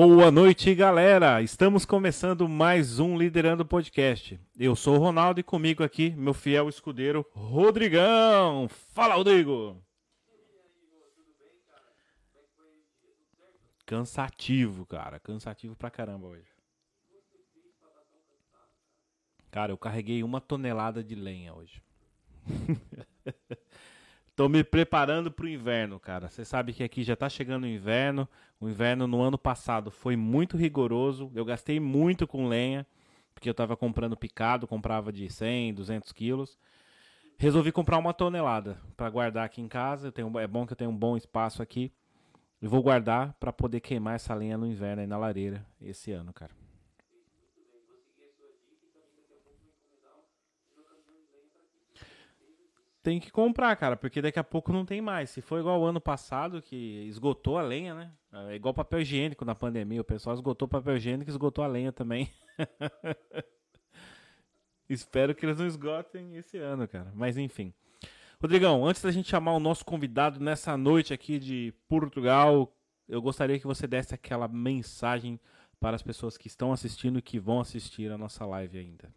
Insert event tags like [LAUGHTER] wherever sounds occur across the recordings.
Boa noite, galera! Estamos começando mais um Liderando Podcast. Eu sou o Ronaldo e comigo aqui, meu fiel escudeiro, Rodrigão! Fala, Rodrigo! Cansativo, cara. Cansativo pra caramba hoje. Cara, eu carreguei uma tonelada de lenha hoje. [LAUGHS] Tô me preparando pro inverno, cara. Você sabe que aqui já tá chegando o inverno. O inverno no ano passado foi muito rigoroso. Eu gastei muito com lenha, porque eu tava comprando picado, comprava de 100, 200 quilos. Resolvi comprar uma tonelada para guardar aqui em casa. Eu tenho, é bom que eu tenho um bom espaço aqui. E vou guardar para poder queimar essa lenha no inverno aí na lareira esse ano, cara. Tem que comprar, cara, porque daqui a pouco não tem mais. Se for igual o ano passado, que esgotou a lenha, né? É igual papel higiênico na pandemia. O pessoal esgotou papel higiênico e esgotou a lenha também. [LAUGHS] Espero que eles não esgotem esse ano, cara. Mas enfim. Rodrigão, antes da gente chamar o nosso convidado nessa noite aqui de Portugal, eu gostaria que você desse aquela mensagem para as pessoas que estão assistindo e que vão assistir a nossa live ainda.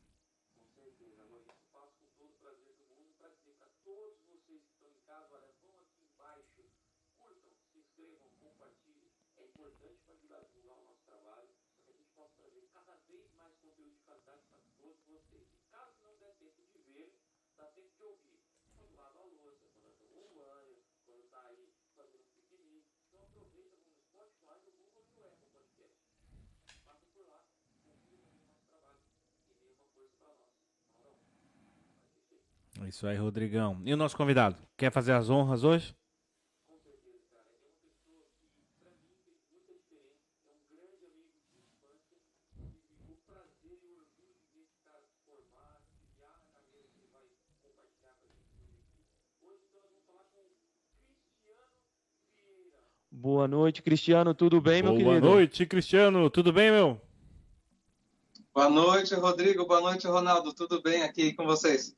Isso aí, Rodrigão. E o nosso convidado? Quer fazer as honras hoje? Boa noite, Cristiano. Tudo bem, Boa meu querido? Boa noite, Cristiano. Tudo bem, meu? Boa noite, Rodrigo. Boa noite, Ronaldo. Tudo bem aqui com vocês?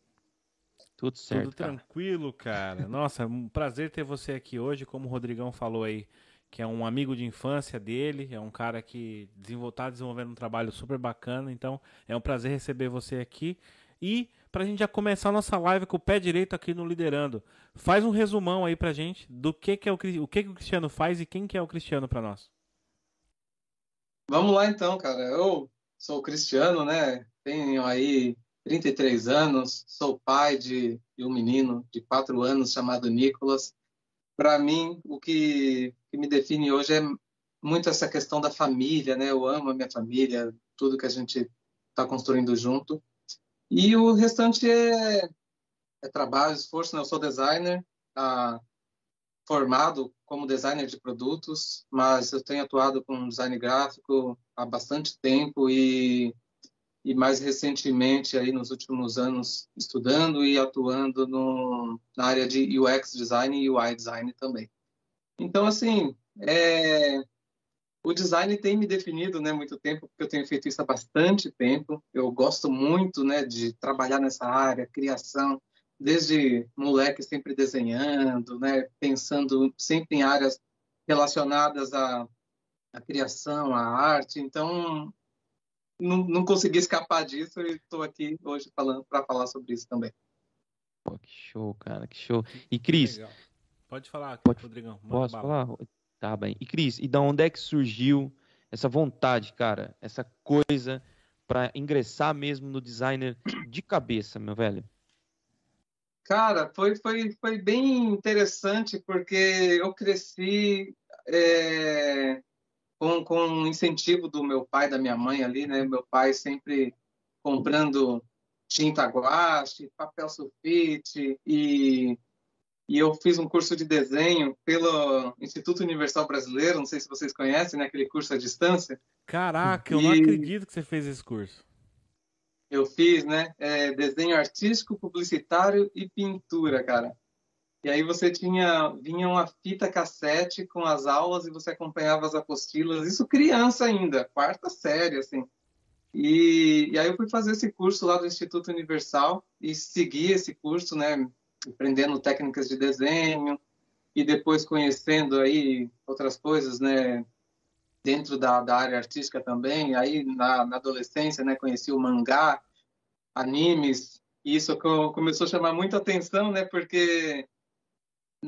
Tudo certo. Tudo tranquilo, cara. Nossa, um prazer ter você aqui hoje. Como o Rodrigão falou aí, que é um amigo de infância dele, é um cara que está desenvolvendo um trabalho super bacana. Então, é um prazer receber você aqui. E para a gente já começar a nossa live com o pé direito aqui no Liderando, faz um resumão aí para gente do que, que é o, o que, que o Cristiano faz e quem que é o Cristiano para nós. Vamos lá então, cara. Eu sou o Cristiano, né? Tenho aí 33 anos, sou pai de, de um menino de 4 anos chamado Nicolas. Para mim, o que, que, me define hoje é muito essa questão da família, né? Eu amo a minha família, tudo que a gente está construindo junto. E o restante é, é trabalho, esforço. Né? Eu sou designer, ah, formado como designer de produtos, mas eu tenho atuado com design gráfico há bastante tempo e e mais recentemente aí nos últimos anos estudando e atuando no, na área de UX design e UI design também. Então assim, é, o design tem me definido, né, muito tempo porque eu tenho feito isso há bastante tempo. Eu gosto muito, né, de trabalhar nessa área, criação, desde moleque sempre desenhando, né, pensando sempre em áreas relacionadas à, à criação, à arte. Então não, não consegui escapar disso e estou aqui hoje falando para falar sobre isso também. Pô, que show, cara, que show. E Cris, pode falar, pode, Rodrigão. Posso falar? Tá bem. E Cris, e da onde é que surgiu essa vontade, cara, essa coisa para ingressar mesmo no designer de cabeça, meu velho? Cara, foi, foi, foi bem interessante porque eu cresci é, com, com incentivo do meu pai, da minha mãe ali, né? Meu pai sempre comprando tinta guache, papel sulfite e e eu fiz um curso de desenho pelo Instituto Universal Brasileiro, não sei se vocês conhecem, né, aquele curso à distância. Caraca, eu e... não acredito que você fez esse curso. Eu fiz, né, é, desenho artístico, publicitário e pintura, cara. E aí você tinha vinha uma fita cassete com as aulas e você acompanhava as apostilas. Isso criança ainda, quarta série, assim. E, e aí eu fui fazer esse curso lá do Instituto Universal e segui esse curso, né, aprendendo técnicas de desenho e depois conhecendo aí outras coisas, né, dentro da, da área artística também. Aí, na, na adolescência, né, conheci o mangá, animes, e isso começou a chamar muita atenção, né, porque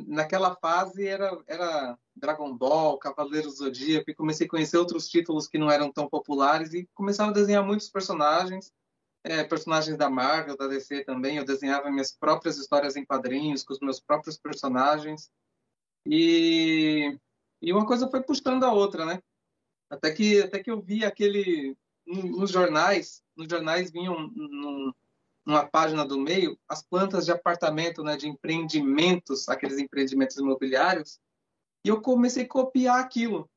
naquela fase era, era Dragon Ball, Cavaleiros do Zodíaco, e comecei a conhecer outros títulos que não eram tão populares e começava a desenhar muitos personagens, é, personagens da Marvel, da DC também. Eu desenhava minhas próprias histórias em quadrinhos, com os meus próprios personagens. E, e uma coisa foi puxando a outra, né? Até que, até que eu vi aquele. Nos jornais, nos jornais vinham num, numa página do meio as plantas de apartamento, né, de empreendimentos, aqueles empreendimentos imobiliários, e eu comecei a copiar aquilo.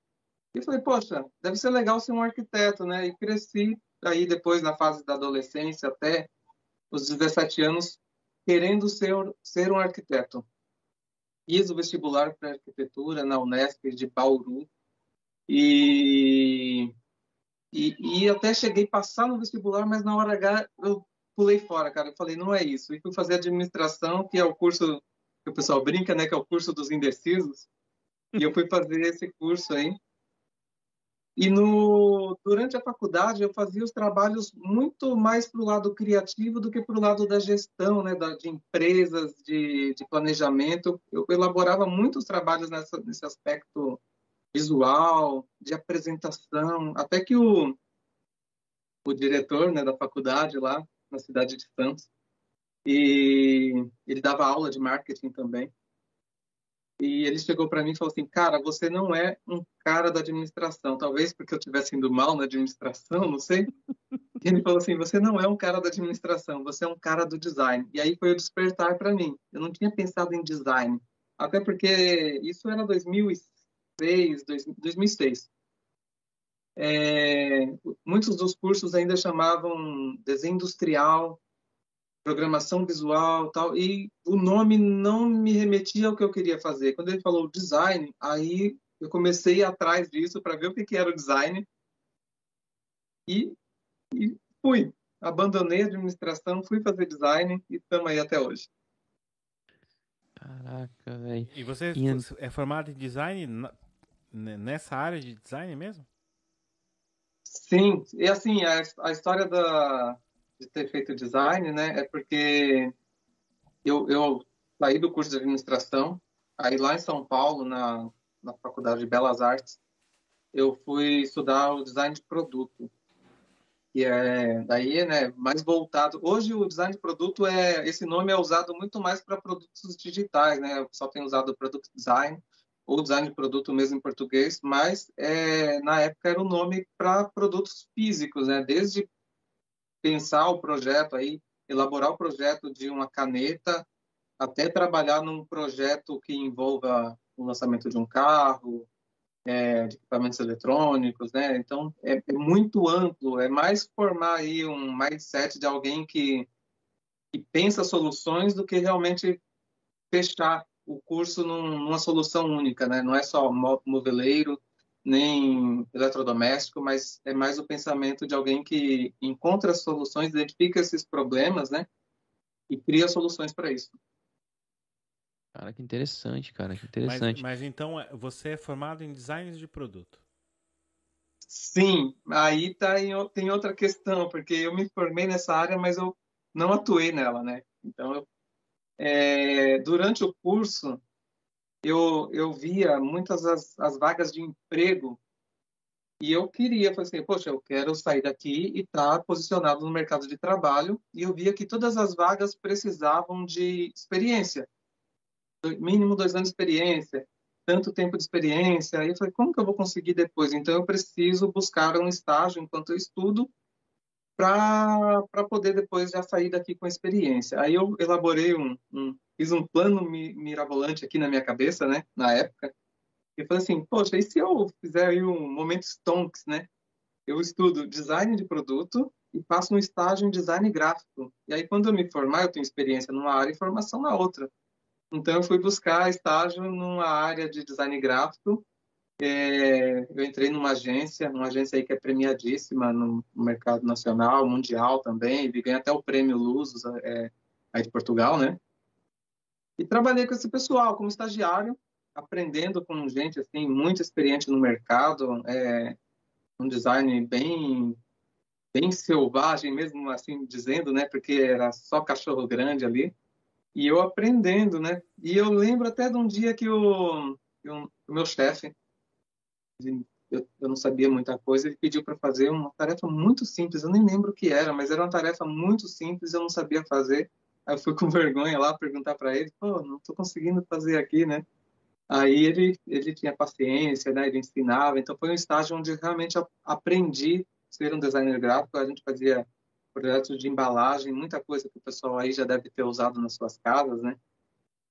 E falei, poxa, deve ser legal ser um arquiteto, né? E cresci aí depois na fase da adolescência até os 17 anos querendo ser ser um arquiteto. Fiz o vestibular para arquitetura na Unesp de Bauru e, e, e até cheguei a passar no vestibular, mas na hora H eu pulei fora, cara. Eu falei, não é isso. E fui fazer administração, que é o curso que o pessoal brinca, né? Que é o curso dos indecisos. E eu fui fazer esse curso aí. E no, durante a faculdade eu fazia os trabalhos muito mais para o lado criativo do que para o lado da gestão, né, da, de empresas, de, de, planejamento. Eu elaborava muitos trabalhos nessa, nesse aspecto visual, de apresentação, até que o, o diretor né, da faculdade lá na cidade de Santos, e ele dava aula de marketing também. E ele chegou para mim e falou assim: Cara, você não é um cara da administração. Talvez porque eu estivesse indo mal na administração, não sei. E ele falou assim: Você não é um cara da administração, você é um cara do design. E aí foi o despertar para mim. Eu não tinha pensado em design. Até porque isso era 2006, 2006. É, muitos dos cursos ainda chamavam desenho industrial, programação visual tal e o nome não me remetia ao que eu queria fazer. Quando ele falou design aí eu comecei atrás disso para ver o que, que era o design e, e fui. Abandonei a administração fui fazer design e estamos aí até hoje. Caraca velho. E você e... é formado em design nessa área de design mesmo sim e assim a, a história da de ter feito design, né, é porque eu, eu saí do curso de administração, aí lá em São Paulo, na, na Faculdade de Belas Artes, eu fui estudar o design de produto, que é daí, né, mais voltado. Hoje o design de produto é esse nome é usado muito mais para produtos digitais, né? O pessoal tem usado product design ou design de produto mesmo em português, mas é, na época era o nome para produtos físicos, né? Desde pensar o projeto aí, elaborar o projeto de uma caneta, até trabalhar num projeto que envolva o lançamento de um carro, é, de equipamentos eletrônicos, né? Então é, é, muito amplo, é mais formar aí um mindset de alguém que, que pensa soluções do que realmente fechar o curso num, numa solução única, né? Não é só moveleiro, nem eletrodoméstico, mas é mais o pensamento de alguém que encontra soluções, identifica esses problemas, né? E cria soluções para isso. Cara, que interessante, cara, que interessante. Mas, mas, então é, você é formado em design de produto? Sim, aí tá em, tem outra questão, porque eu me formei nessa área, mas eu não atuei nela, né? Então, eu, é, durante o curso, eu, eu via muitas as, as vagas de emprego e eu queria, falei assim, poxa, eu quero sair daqui e estar tá posicionado no mercado de trabalho. E eu via que todas as vagas precisavam de experiência, mínimo dois anos de experiência, tanto tempo de experiência. Aí eu falei, como que eu vou conseguir depois? Então eu preciso buscar um estágio enquanto eu estudo para poder depois já sair daqui com experiência. Aí eu elaborei um, um, fiz um plano mirabolante aqui na minha cabeça, né, na época, e falei assim, poxa, e se eu fizer aí um momento stonks, né? Eu estudo design de produto e faço um estágio em design gráfico. E aí quando eu me formar, eu tenho experiência numa área e formação na outra. Então eu fui buscar estágio numa área de design gráfico é, eu entrei numa agência, uma agência aí que é premiadíssima no mercado nacional, mundial também, e ganhei até o prêmio Luzos é, aí de Portugal, né? E trabalhei com esse pessoal como estagiário aprendendo com gente assim muito experiente no mercado, é, um design bem bem selvagem mesmo assim dizendo, né? Porque era só cachorro grande ali. E eu aprendendo, né? E eu lembro até de um dia que o, o meu chefe, eu, eu, não sabia muita coisa, ele pediu para fazer uma tarefa muito simples, eu nem lembro o que era, mas era uma tarefa muito simples, eu não sabia fazer. Aí eu fui com [LAUGHS] vergonha lá perguntar para ele, pô, não estou conseguindo fazer aqui, né? Aí ele, ele tinha paciência, né? Ele ensinava. Então foi um estágio onde realmente aprendi a ser um designer gráfico. A gente fazia projetos de embalagem, muita coisa que o pessoal aí já deve ter usado nas suas casas, né?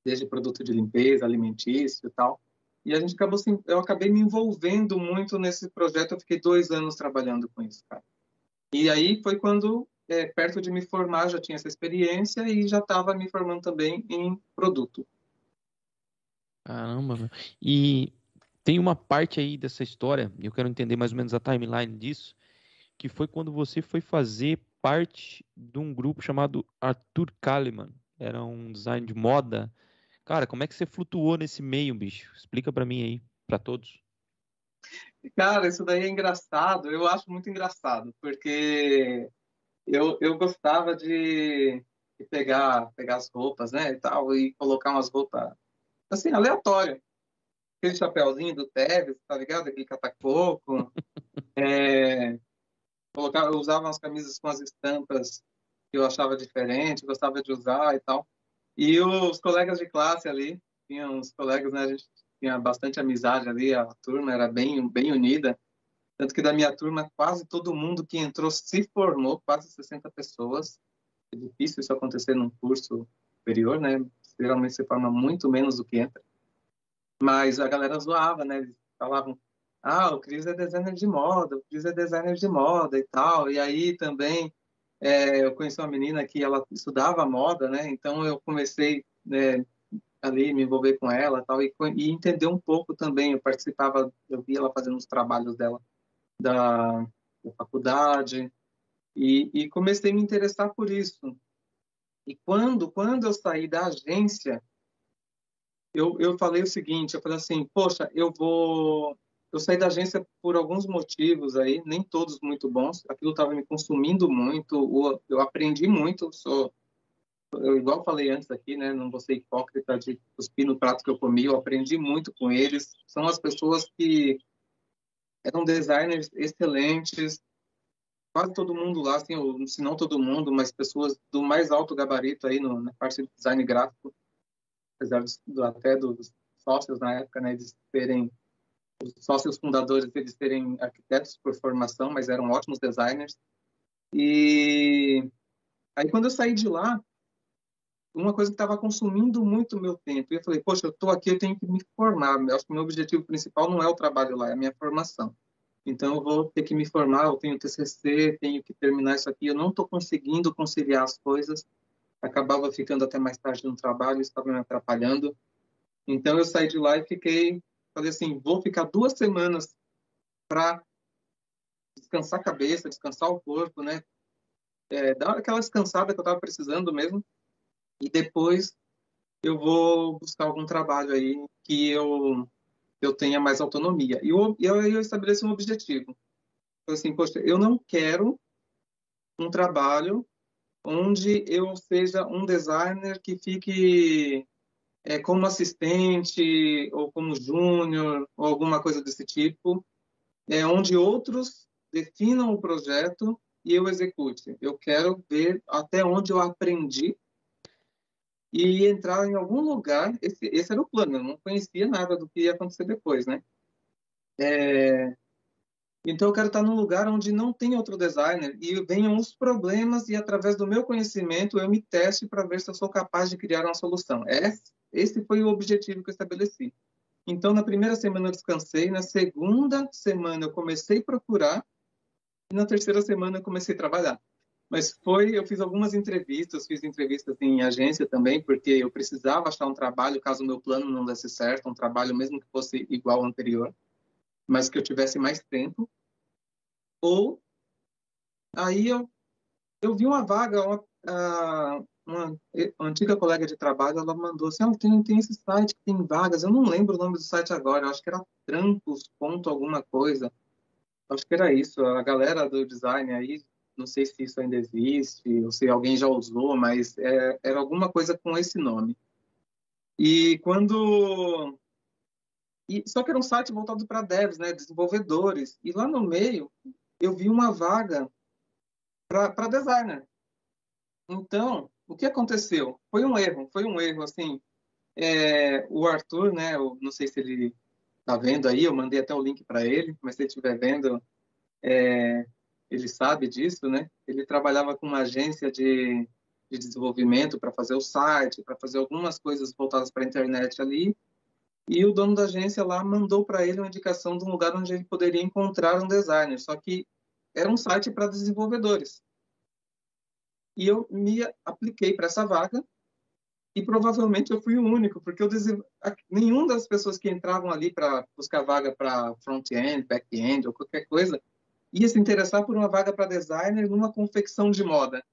Desde produto de limpeza, alimentício e tal. E a gente acabou, eu acabei me envolvendo muito nesse projeto. Eu fiquei dois anos trabalhando com isso, cara. E aí foi quando, é, perto de me formar, já tinha essa experiência e já estava me formando também em produto. Caramba. E tem uma parte aí dessa história, eu quero entender mais ou menos a timeline disso, que foi quando você foi fazer parte de um grupo chamado Arthur Kalimann. Era um design de moda. Cara, como é que você flutuou nesse meio, bicho? Explica para mim aí, para todos. Cara, isso daí é engraçado. Eu acho muito engraçado, porque eu, eu gostava de, de pegar, pegar as roupas, né, e tal, e colocar umas roupas assim, aleatória. Aquele chapéuzinho do Tevez, tá ligado? Aquele catacoco. [LAUGHS] é, colocar, eu usava umas camisas com as estampas que eu achava diferente, gostava de usar e tal. E os colegas de classe ali, tinha uns colegas, né? A gente tinha bastante amizade ali, a turma era bem, bem unida. Tanto que da minha turma, quase todo mundo que entrou se formou, quase 60 pessoas. É difícil isso acontecer num curso superior, né? geralmente se forma muito menos do que entra. Mas a galera zoava, né? Eles falavam, ah, o Cris é designer de moda, o Cris é designer de moda e tal. E aí também é, eu conheci uma menina que ela estudava moda, né? Então eu comecei né, ali me envolver com ela tal e, e entender um pouco também. Eu participava, eu via ela fazendo os trabalhos dela da, da faculdade e, e comecei a me interessar por isso. E quando, quando eu saí da agência, eu, eu falei o seguinte, eu falei assim, poxa, eu vou... Eu saí da agência por alguns motivos aí, nem todos muito bons. Aquilo estava me consumindo muito, eu aprendi muito, sou... Eu, igual falei antes aqui, né? Não vou ser hipócrita de cuspir no prato que eu comi, eu aprendi muito com eles. São as pessoas que eram designers excelentes, quase todo mundo lá, assim, ou, se não todo mundo, mas pessoas do mais alto gabarito aí no, na parte de design gráfico, apesar do, até dos sócios na época, né, eles terem os sócios fundadores eles terem arquitetos por formação, mas eram ótimos designers. E aí quando eu saí de lá, uma coisa que estava consumindo muito meu tempo, eu falei, poxa, eu estou aqui, eu tenho que me formar. Eu acho que o meu objetivo principal não é o trabalho lá, é a minha formação. Então, eu vou ter que me formar, eu tenho TCC, tenho que terminar isso aqui. Eu não estou conseguindo conciliar as coisas. Acabava ficando até mais tarde no trabalho, estava me atrapalhando. Então, eu saí de lá e fiquei, falei assim, vou ficar duas semanas para descansar a cabeça, descansar o corpo, né? É, dar aquela descansada que eu estava precisando mesmo. E depois eu vou buscar algum trabalho aí que eu eu tenha mais autonomia. E eu, eu, eu estabeleço um objetivo. Assim, poxa, eu não quero um trabalho onde eu seja um designer que fique é, como assistente ou como júnior ou alguma coisa desse tipo, é onde outros definam o projeto e eu execute. Eu quero ver até onde eu aprendi e entrar em algum lugar. Esse, esse era o plano, eu não conhecia nada do que ia acontecer depois, né? É, então eu quero estar num lugar onde não tem outro designer e venham os problemas e através do meu conhecimento eu me teste para ver se eu sou capaz de criar uma solução. Esse, esse foi o objetivo que eu estabeleci. Então na primeira semana eu descansei, na segunda semana eu comecei a procurar e na terceira semana eu comecei a trabalhar. Mas foi, eu fiz algumas entrevistas, fiz entrevistas em agência também, porque eu precisava achar um trabalho caso o meu plano não desse certo, um trabalho mesmo que fosse igual ao anterior, mas que eu tivesse mais tempo. Ou aí eu eu vi uma vaga, uma, uh, uma, antiga colega de trabalho, ela mandou assim, oh, tem, tem esse site que tem vagas, eu não lembro o nome do site agora, eu acho que era trampos, ponto alguma coisa. Acho que era isso, a galera do design aí, não sei se isso ainda existe, ou se alguém já usou, mas é, era alguma coisa com esse nome. E quando... E, só que era um site voltado para devs, né, desenvolvedores, e lá no meio eu vi uma vaga para designer. Então, o que aconteceu? Foi um erro, foi um erro, assim, é, o Arthur, né, eu não sei se ele está vendo aí, eu mandei até o link para ele, mas se ele estiver vendo, é, ele sabe disso, né? Ele trabalhava com uma agência de, de desenvolvimento para fazer o site, para fazer algumas coisas voltadas para a internet ali, e o dono da agência lá mandou para ele uma indicação de um lugar onde ele poderia encontrar um designer, só que era um site para desenvolvedores. E eu me apliquei para essa vaga e provavelmente eu fui o único, porque eu desenvol... nenhuma das pessoas que entravam ali para buscar vaga para front-end, back-end ou qualquer coisa ia se interessar por uma vaga para designer numa confecção de moda.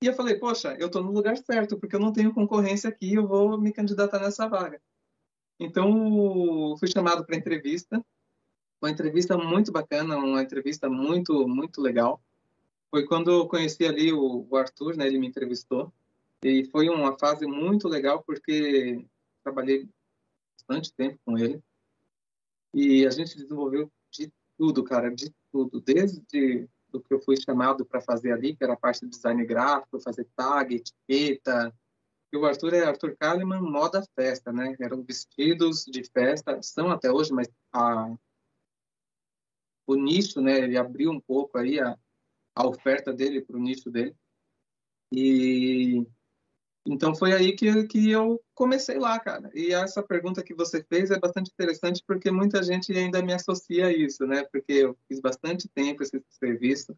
E eu falei, poxa, eu estou no lugar certo, porque eu não tenho concorrência aqui, eu vou me candidatar nessa vaga. Então, fui chamado para entrevista. Uma entrevista muito bacana, uma entrevista muito, muito legal foi quando eu conheci ali o, o Arthur, né? Ele me entrevistou e foi uma fase muito legal porque trabalhei bastante tempo com ele e a gente desenvolveu de tudo, cara, de tudo, desde do que eu fui chamado para fazer ali, que era a parte de design gráfico, fazer tag, etiqueta. E o Arthur é Arthur Kalimann, moda festa, né? Eram vestidos de festa, são até hoje, mas a, o nicho, né? Ele abriu um pouco aí a, a oferta dele para o nicho dele. E então foi aí que, que eu comecei lá, cara. E essa pergunta que você fez é bastante interessante porque muita gente ainda me associa a isso, né? Porque eu fiz bastante tempo esse serviço,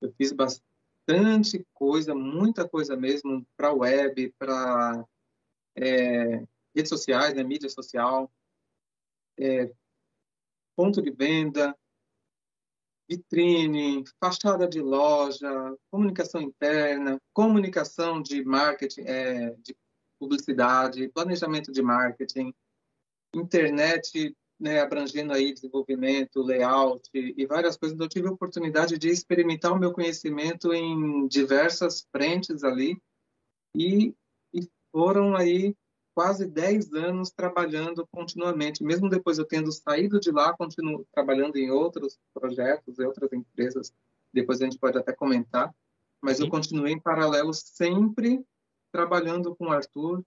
eu fiz bastante coisa, muita coisa mesmo para web, para é, redes sociais, né? Mídia social, é, ponto de venda, vitrine, fachada de loja, comunicação interna, comunicação de marketing, é, de publicidade, planejamento de marketing, internet, né, abrangendo aí desenvolvimento, layout e várias coisas. Então, eu tive a oportunidade de experimentar o meu conhecimento em diversas frentes ali e, e foram aí quase 10 anos trabalhando continuamente. Mesmo depois eu tendo saído de lá, continuo trabalhando em outros projetos, em outras empresas. Depois a gente pode até comentar. Mas Sim. eu continuei em paralelo sempre trabalhando com o Arthur.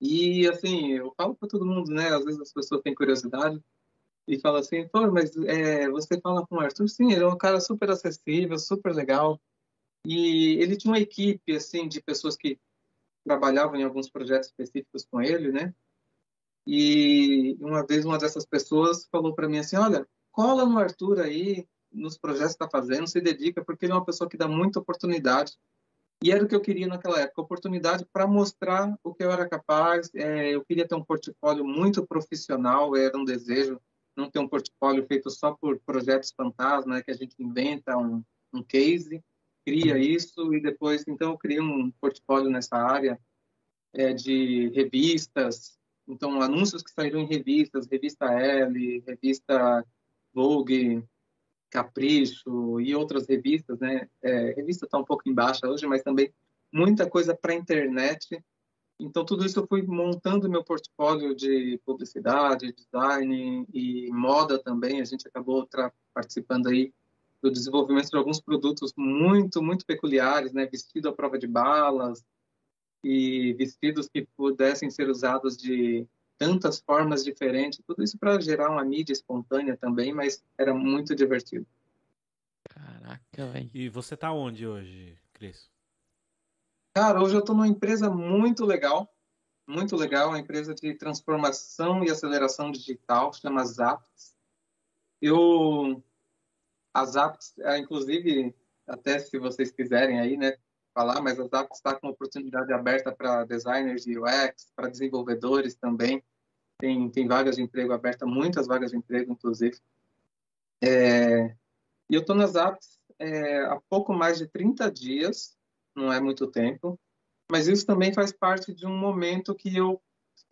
E, assim, eu falo para todo mundo, né? Às vezes as pessoas têm curiosidade e falam assim, pô, mas é, você fala com o Arthur? Sim, ele é um cara super acessível, super legal. E ele tinha uma equipe, assim, de pessoas que trabalhavam em alguns projetos específicos com ele, né? E uma vez uma dessas pessoas falou para mim assim, olha, cola no Arthur aí, nos projetos que está fazendo, se dedica, porque ele é uma pessoa que dá muita oportunidade. E era o que eu queria naquela época, oportunidade para mostrar o que eu era capaz. É, eu queria ter um portfólio muito profissional, era um desejo não ter um portfólio feito só por projetos fantasma, né, que a gente inventa um, um case cria isso e depois, então, eu criei um portfólio nessa área é, de revistas, então, anúncios que saíram em revistas, revista L, revista Vogue, Capricho e outras revistas, né? É, revista está um pouco embaixo hoje, mas também muita coisa para a internet. Então, tudo isso eu fui montando meu portfólio de publicidade, design e moda também. A gente acabou participando aí do desenvolvimento de alguns produtos muito, muito peculiares, né? Vestido à prova de balas e vestidos que pudessem ser usados de tantas formas diferentes. Tudo isso para gerar uma mídia espontânea também, mas era muito divertido. Caraca, velho. E você tá onde hoje, Cris? Cara, hoje eu estou numa empresa muito legal, muito legal, uma empresa de transformação e aceleração digital, chama Zaps. Eu as apps, é, inclusive, até se vocês quiserem aí, né, falar, mas as apps está com oportunidade aberta para designers de UX, para desenvolvedores também. Tem, tem vagas de emprego abertas, muitas vagas de emprego, inclusive. É, e eu estou nas apps é, há pouco mais de 30 dias, não é muito tempo. Mas isso também faz parte de um momento que eu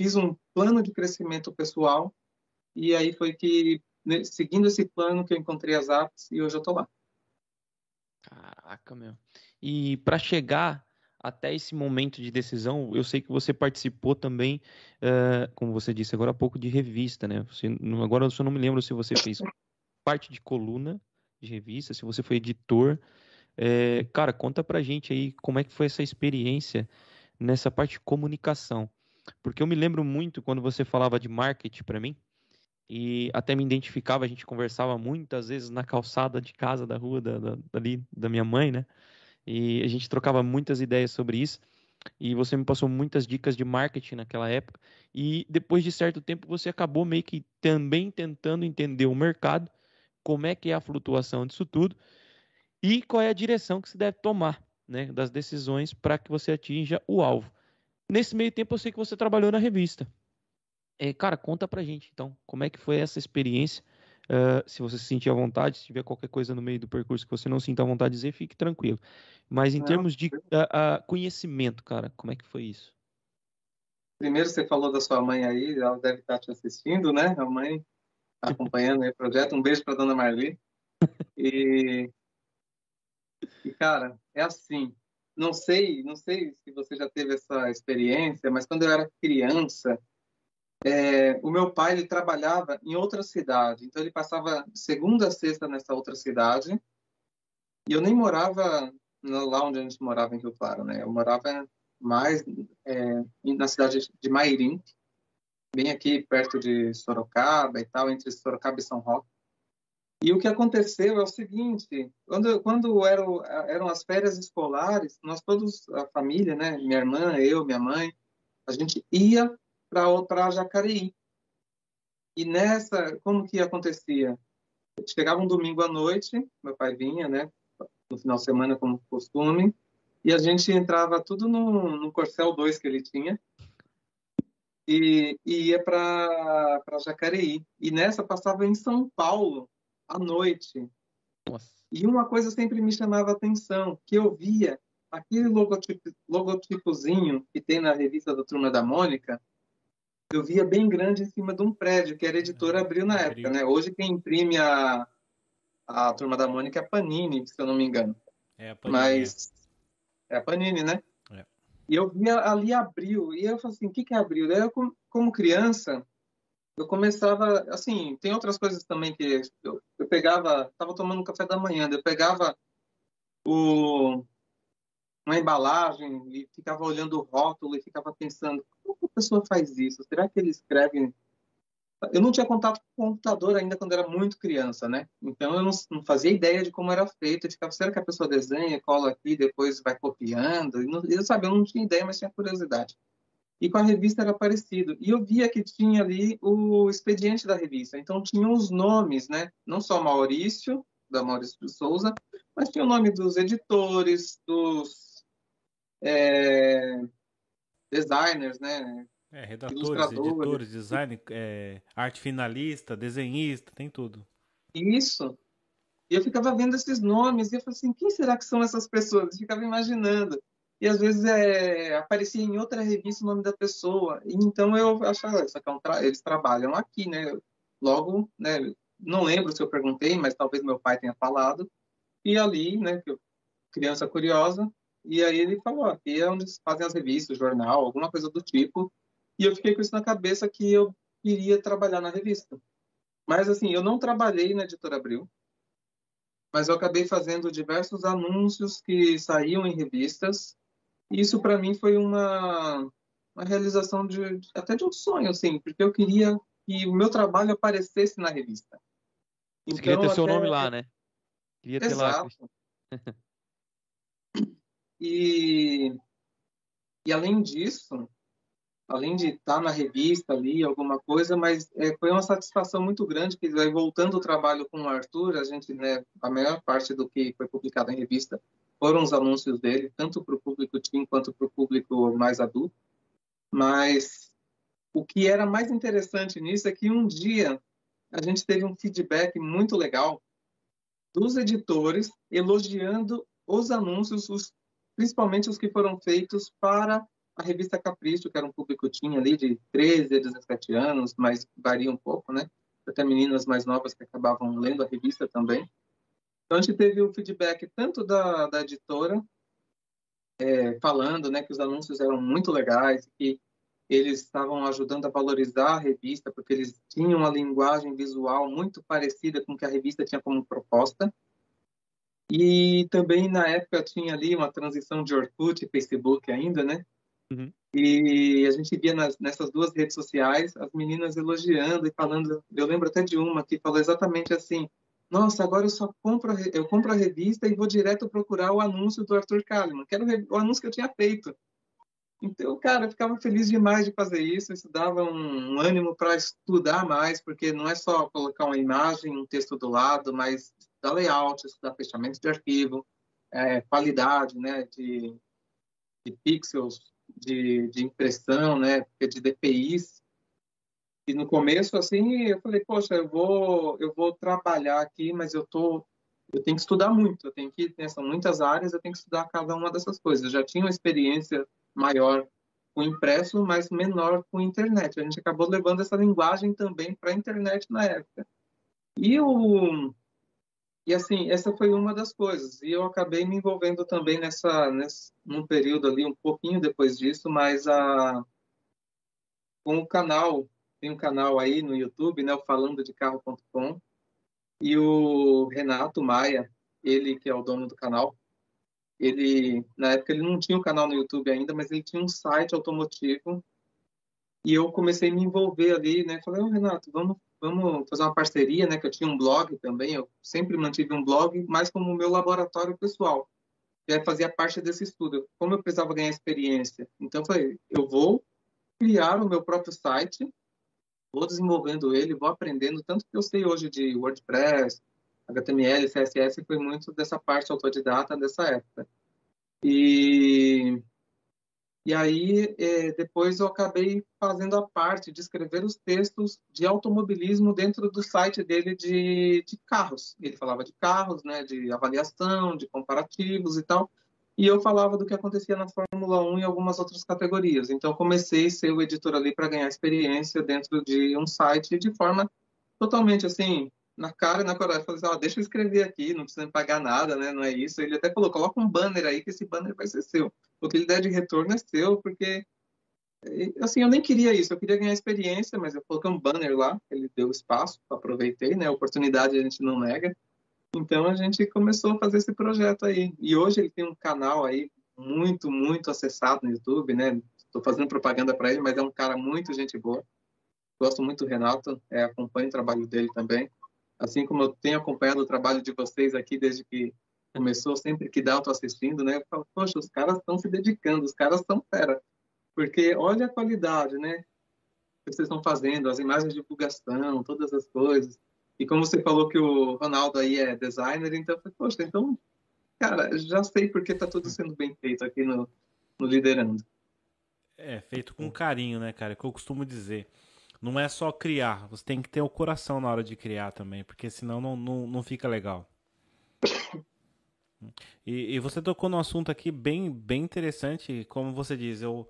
fiz um plano de crescimento pessoal e aí foi que, seguindo esse plano, que eu encontrei as apps e hoje eu tô lá. Caraca, meu. E para chegar até esse momento de decisão, eu sei que você participou também, uh, como você disse agora há pouco, de revista, né? Você, agora eu só não me lembro se você fez parte de coluna de revista, se você foi editor. É, cara, conta pra gente aí como é que foi essa experiência nessa parte de comunicação. Porque eu me lembro muito quando você falava de marketing para mim, e até me identificava, a gente conversava muitas vezes na calçada de casa, da rua, da, da, dali, da minha mãe, né? E a gente trocava muitas ideias sobre isso. E você me passou muitas dicas de marketing naquela época. E depois de certo tempo você acabou meio que também tentando entender o mercado, como é que é a flutuação disso tudo e qual é a direção que se deve tomar, né, das decisões para que você atinja o alvo. Nesse meio tempo eu sei que você trabalhou na revista. É, cara, conta pra gente então, como é que foi essa experiência? Uh, se você se sentir à vontade, se tiver qualquer coisa no meio do percurso que você não sinta à vontade de dizer, fique tranquilo. Mas em não, termos de uh, uh, conhecimento, cara, como é que foi isso? Primeiro você falou da sua mãe aí, ela deve estar te assistindo, né? A mãe tá [LAUGHS] acompanhando aí o projeto. Um beijo para dona Marli. E, e cara, é assim. Não sei, não sei se você já teve essa experiência, mas quando eu era criança, é, o meu pai ele trabalhava em outra cidade, então ele passava segunda a sexta nessa outra cidade. E eu nem morava lá onde a gente morava em Rio Claro, né? Eu morava mais é, na cidade de Mairim, bem aqui perto de Sorocaba e tal, entre Sorocaba e São Roque. E o que aconteceu é o seguinte: quando, quando eram, eram as férias escolares, nós todos, a família, né, minha irmã, eu, minha mãe, a gente ia para Jacareí. E nessa, como que acontecia? Chegava um domingo à noite, meu pai vinha, né, no final de semana, como costume, e a gente entrava tudo no, no Corcel 2 que ele tinha, e, e ia para Jacareí. E nessa passava em São Paulo, à noite. Nossa. E uma coisa sempre me chamava a atenção, que eu via aquele logotipo, logotipozinho que tem na revista da Turma da Mônica, eu via bem grande em cima de um prédio, que era editora Abril na época, né? Hoje quem imprime a, a Turma da Mônica é a Panini, se eu não me engano. É a Panini. Mas é a Panini, né? É. E eu via ali Abril, e eu falei assim, o que, que é Abril? Daí eu, como criança, eu começava, assim, tem outras coisas também que eu, eu pegava, estava tomando um café da manhã, eu pegava o, uma embalagem e ficava olhando o rótulo e ficava pensando, como a pessoa faz isso? Será que ele escreve? Eu não tinha contato com o computador ainda quando era muito criança, né? Então eu não, não fazia ideia de como era feito. Eu ficava, será que a pessoa desenha, cola aqui, depois vai copiando? E não, eu sabia, eu não tinha ideia, mas tinha curiosidade. E com a revista era parecido. E eu via que tinha ali o expediente da revista. Então tinha os nomes, né? Não só Maurício, da Maurício de Souza, mas tinha o nome dos editores, dos é, designers, né? É, redatores, editores, design, é, arte finalista, desenhista, tem tudo. Isso. E eu ficava vendo esses nomes e eu falei assim, quem será que são essas pessoas? Eu ficava imaginando. E às vezes é, aparecia em outra revista o nome da pessoa. E então eu achava, isso aqui é um tra... eles trabalham aqui, né? Logo, né? Não lembro se eu perguntei, mas talvez meu pai tenha falado. E ali, né? Criança curiosa, e aí ele falou, aqui é onde fazem as revistas, jornal, alguma coisa do tipo. E eu fiquei com isso na cabeça que eu iria trabalhar na revista. Mas assim, eu não trabalhei na Editora Abril, mas eu acabei fazendo diversos anúncios que saíam em revistas. E isso para mim foi uma, uma realização de até de um sonho, assim, porque eu queria que o meu trabalho aparecesse na revista. Você queria ter até... seu nome lá, né? Queria ter Exato. lá. [LAUGHS] E, e além disso, além de estar na revista ali, alguma coisa, mas é, foi uma satisfação muito grande que aí, voltando o trabalho com o Arthur, a gente, né, a maior parte do que foi publicado em revista foram os anúncios dele, tanto para o público teen quanto para o público mais adulto. Mas o que era mais interessante nisso é que um dia a gente teve um feedback muito legal dos editores elogiando os anúncios, os principalmente os que foram feitos para a revista Capricho, que era um público tinha ali de 13 a 17 anos, mas varia um pouco, né? Até meninas mais novas que acabavam lendo a revista também. Então a gente teve o feedback tanto da, da editora, é, falando né, que os anúncios eram muito legais, que eles estavam ajudando a valorizar a revista, porque eles tinham uma linguagem visual muito parecida com o que a revista tinha como proposta. E também, na época, tinha ali uma transição de Orkut e Facebook ainda, né? Uhum. E a gente via nas, nessas duas redes sociais as meninas elogiando e falando. Eu lembro até de uma que falou exatamente assim: Nossa, agora eu só compro a, eu compro a revista e vou direto procurar o anúncio do Arthur Kalimann, que era o anúncio que eu tinha feito. Então, cara, eu ficava feliz demais de fazer isso. Isso dava um, um ânimo para estudar mais, porque não é só colocar uma imagem, um texto do lado, mas estudar layout, estudar fechamento de arquivo, é, qualidade, né, de, de pixels, de, de impressão, né, de DPIs. E no começo, assim, eu falei, poxa, eu vou, eu vou trabalhar aqui, mas eu tô, eu tenho que estudar muito. Eu tenho que, né, são muitas áreas, eu tenho que estudar cada uma dessas coisas. Eu já tinha uma experiência maior com impresso, mas menor com internet. A gente acabou levando essa linguagem também para a internet na época. E o e assim, essa foi uma das coisas. E eu acabei me envolvendo também nessa, nesse, num período ali, um pouquinho depois disso, mas a, com o canal, tem um canal aí no YouTube, né, o falando de carro.com, e o Renato Maia, ele que é o dono do canal, ele na época ele não tinha um canal no YouTube ainda, mas ele tinha um site automotivo e eu comecei a me envolver ali, né? Falei, oh, Renato, vamos vamos fazer uma parceria, né? Que eu tinha um blog também, eu sempre mantive um blog, mas como meu laboratório pessoal, que fazia parte desse estudo. Como eu precisava ganhar experiência, então eu falei, eu vou criar o meu próprio site, vou desenvolvendo ele, vou aprendendo tanto que eu sei hoje de WordPress, HTML, CSS, foi muito dessa parte autodidata dessa época. E, e aí, é, depois eu acabei fazendo a parte de escrever os textos de automobilismo dentro do site dele de, de carros. Ele falava de carros, né, de avaliação, de comparativos e tal. E eu falava do que acontecia na Fórmula 1 e algumas outras categorias. Então, comecei a ser o editor ali para ganhar experiência dentro de um site de forma totalmente assim na cara e na coragem. Falei assim, ó, deixa eu escrever aqui, não precisa me pagar nada, né? Não é isso. Ele até falou, coloca um banner aí que esse banner vai ser seu. O que ele der de retorno é seu, porque assim, eu nem queria isso, eu queria ganhar experiência, mas eu coloquei um banner lá, ele deu espaço, aproveitei, né? A oportunidade a gente não nega. Então a gente começou a fazer esse projeto aí. E hoje ele tem um canal aí muito, muito acessado no YouTube, né? Estou fazendo propaganda para ele, mas é um cara muito gente boa. Gosto muito do Renato, é, acompanho o trabalho dele também assim como eu tenho acompanhado o trabalho de vocês aqui desde que começou, sempre que dá eu tô assistindo, né? Eu falo, poxa, os caras estão se dedicando, os caras estão fera. Porque olha a qualidade, né? Que vocês estão fazendo, as imagens de divulgação, todas as coisas. E como você falou que o Ronaldo aí é designer, então eu falei, poxa, então, cara, já sei porque tá tudo sendo bem feito aqui no, no Liderando. É, feito com carinho, né, cara? É que eu costumo dizer não é só criar, você tem que ter o coração na hora de criar também, porque senão não, não, não fica legal. E, e, você tocou num assunto aqui bem, bem interessante, como você diz, eu,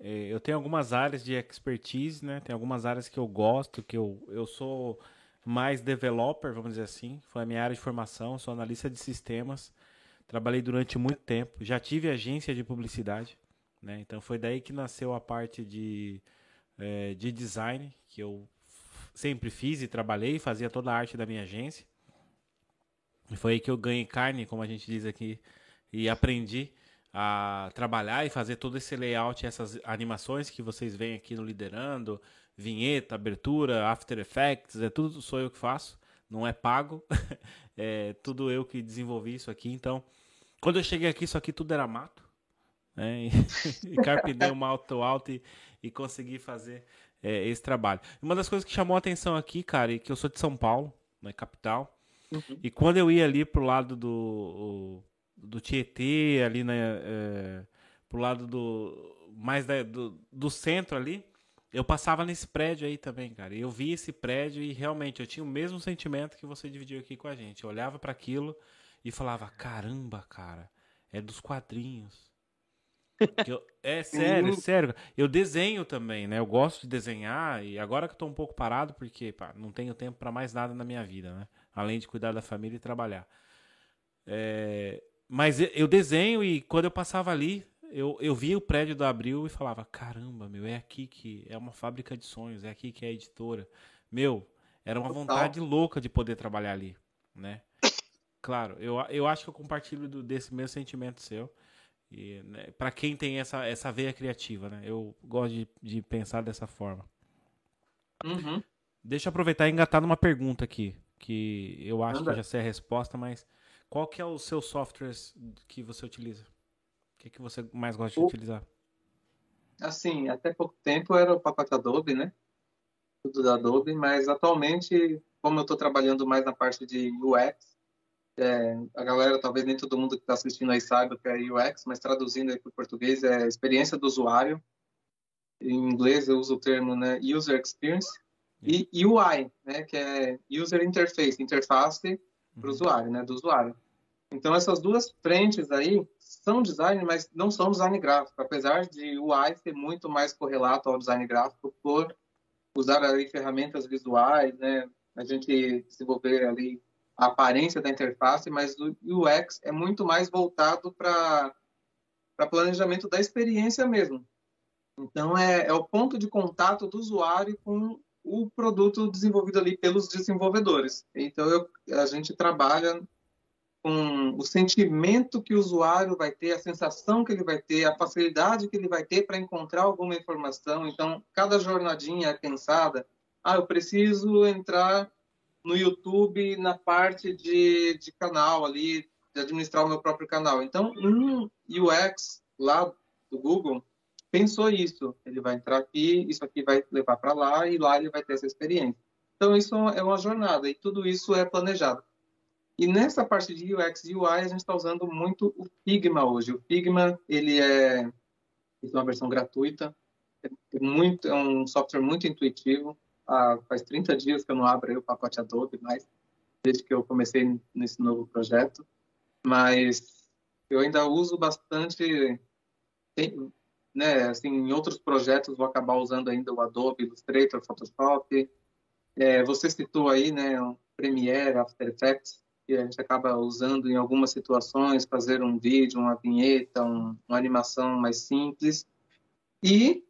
é, eu tenho algumas áreas de expertise, né? Tem algumas áreas que eu gosto, que eu, eu sou mais developer, vamos dizer assim, foi a minha área de formação, sou analista de sistemas, trabalhei durante muito tempo, já tive agência de publicidade, né? Então foi daí que nasceu a parte de é, de design, que eu sempre fiz e trabalhei, fazia toda a arte da minha agência. E foi aí que eu ganhei carne, como a gente diz aqui, e aprendi a trabalhar e fazer todo esse layout, essas animações que vocês veem aqui no Liderando, vinheta, abertura, After Effects, é tudo sou eu que faço, não é pago, [LAUGHS] é tudo eu que desenvolvi isso aqui. Então, quando eu cheguei aqui, isso aqui tudo era mato, né? E, [LAUGHS] e carpinei uma alto alto e, e conseguir fazer é, esse trabalho. Uma das coisas que chamou a atenção aqui, cara, é que eu sou de São Paulo, né, capital, uhum. e quando eu ia ali pro lado do, do Tietê, ali, né, é, pro lado do, mais da, do, do centro ali, eu passava nesse prédio aí também, cara. Eu vi esse prédio e realmente eu tinha o mesmo sentimento que você dividiu aqui com a gente. Eu olhava para aquilo e falava: caramba, cara, é dos quadrinhos. Eu, é sério, é sério. Eu desenho também, né? Eu gosto de desenhar e agora que eu tô um pouco parado porque pá, não tenho tempo para mais nada na minha vida, né? Além de cuidar da família e trabalhar. É... Mas eu desenho e quando eu passava ali, eu, eu via o prédio do Abril e falava: caramba, meu, é aqui que é uma fábrica de sonhos, é aqui que é a editora. Meu, era uma vontade louca de poder trabalhar ali, né? Claro, eu, eu acho que eu compartilho do, desse mesmo sentimento seu. E né, para quem tem essa, essa veia criativa, né? Eu gosto de, de pensar dessa forma. Uhum. Deixa eu aproveitar e engatar numa pergunta aqui, que eu acho Anda. que eu já sei a resposta, mas qual que é o seu software que você utiliza? O que, que você mais gosta de o... utilizar? Assim, até pouco tempo era o pacote Adobe, né? Tudo da Adobe, mas atualmente, como eu estou trabalhando mais na parte de UX, é, a galera, talvez nem todo mundo que está assistindo aí saiba o que é UX, mas traduzindo aí para o português é experiência do usuário. Em inglês eu uso o termo né, User Experience. E UI, né, que é User Interface, interface para o uhum. usuário, né, do usuário. Então, essas duas frentes aí são design, mas não são design gráfico, apesar de UI ser muito mais correlato ao design gráfico por usar ali ferramentas visuais, né, a gente desenvolver ali a aparência da interface, mas o UX é muito mais voltado para planejamento da experiência mesmo. Então, é, é o ponto de contato do usuário com o produto desenvolvido ali pelos desenvolvedores. Então, eu, a gente trabalha com o sentimento que o usuário vai ter, a sensação que ele vai ter, a facilidade que ele vai ter para encontrar alguma informação. Então, cada jornadinha é pensada. Ah, eu preciso entrar no YouTube na parte de, de canal ali, de administrar o meu próprio canal. Então, um UX lá do Google pensou isso. Ele vai entrar aqui, isso aqui vai levar para lá e lá ele vai ter essa experiência. Então, isso é uma jornada e tudo isso é planejado. E nessa parte de UX e UI, a gente está usando muito o Figma hoje. O Figma, ele é, uma versão gratuita, é, muito, é um software muito intuitivo, ah, faz 30 dias que eu não abro o pacote Adobe mais, desde que eu comecei nesse novo projeto. Mas eu ainda uso bastante, tem, né, assim, em outros projetos vou acabar usando ainda o Adobe Illustrator, Photoshop. É, você citou aí, né, o Premiere, After Effects, que a gente acaba usando em algumas situações, fazer um vídeo, uma vinheta, um, uma animação mais simples. E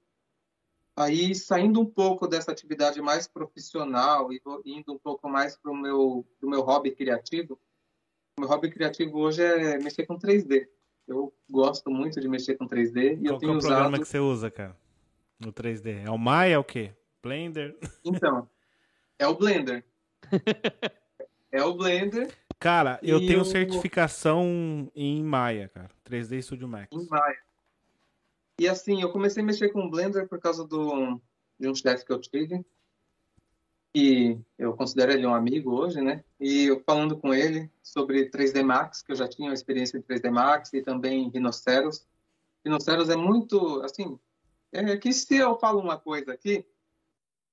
Aí, saindo um pouco dessa atividade mais profissional e indo um pouco mais para o meu, pro meu hobby criativo, meu hobby criativo hoje é mexer com 3D. Eu gosto muito de mexer com 3D. E Qual eu tenho é o usado... programa que você usa, cara? No 3D? É o Maya, é o quê? Blender? Então, é o Blender. [LAUGHS] é o Blender. Cara, eu tenho eu... certificação em Maya, cara. 3D Studio Max. Em Maya. E assim, eu comecei a mexer com o Blender por causa do, de um chefe que eu tive. E eu considero ele um amigo hoje, né? E eu falando com ele sobre 3D Max, que eu já tinha uma experiência em 3D Max e também Rhinoceros. Rhinoceros é muito, assim, é que se eu falo uma coisa aqui,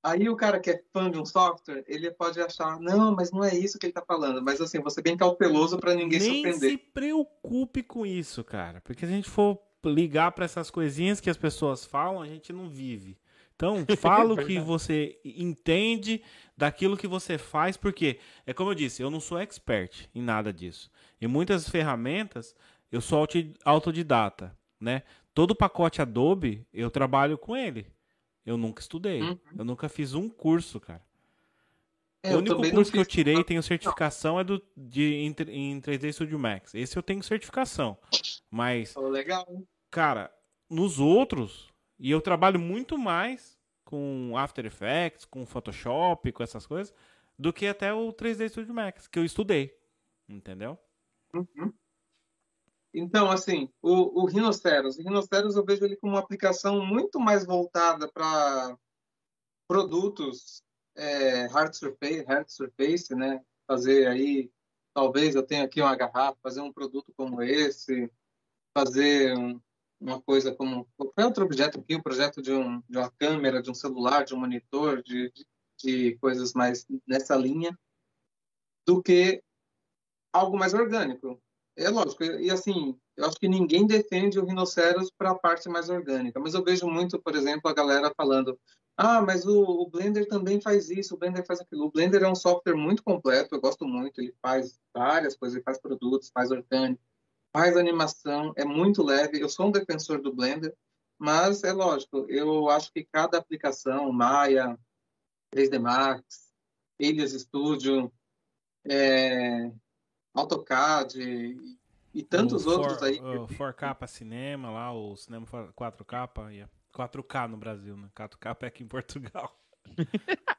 aí o cara que é fã de um software, ele pode achar, não, mas não é isso que ele está falando. Mas assim, você bem cauteloso para ninguém Nem surpreender. Nem se preocupe com isso, cara. Porque se a gente for ligar para essas coisinhas que as pessoas falam, a gente não vive. Então, [LAUGHS] fala o que você entende daquilo que você faz, porque é como eu disse, eu não sou expert em nada disso. Em muitas ferramentas, eu sou autodidata, né? Todo pacote Adobe, eu trabalho com ele. Eu nunca estudei. Uhum. Eu nunca fiz um curso, cara. É, o único curso que eu tirei e tenho certificação é do de em, em 3D Studio Max. Esse eu tenho certificação. Mas. Oh, legal. Cara, nos outros, e eu trabalho muito mais com After Effects, com Photoshop, com essas coisas, do que até o 3D Studio Max, que eu estudei. Entendeu? Uhum. Então, assim, o, o Rhinoceros. O Rhinoceros eu vejo ele como uma aplicação muito mais voltada para produtos é, hard surface, hard surface, né? Fazer aí, talvez eu tenha aqui uma garrafa, fazer um produto como esse, fazer um, uma coisa como qualquer outro objeto aqui, o projeto de, um, de, uma câmera, de um celular, de um monitor, de, de, de coisas mais nessa linha, do que algo mais orgânico. É lógico, e assim, eu acho que ninguém defende o rinoceros para a parte mais orgânica, mas eu vejo muito, por exemplo, a galera falando: ah, mas o, o, Blender também faz isso, o Blender faz aquilo. O Blender é um software muito completo, eu gosto muito, ele faz várias coisas, ele faz produtos, faz orgânico, faz animação, é muito leve. Eu sou um defensor do Blender, mas é lógico, eu acho que cada aplicação, Maya, 3D Max, Alias Studio, é, AutoCAD e, e tantos o outros for, aí. O 4K para cinema lá, o cinema 4K, yeah. 4K no Brasil, né? 4K é aqui em Portugal. [LAUGHS]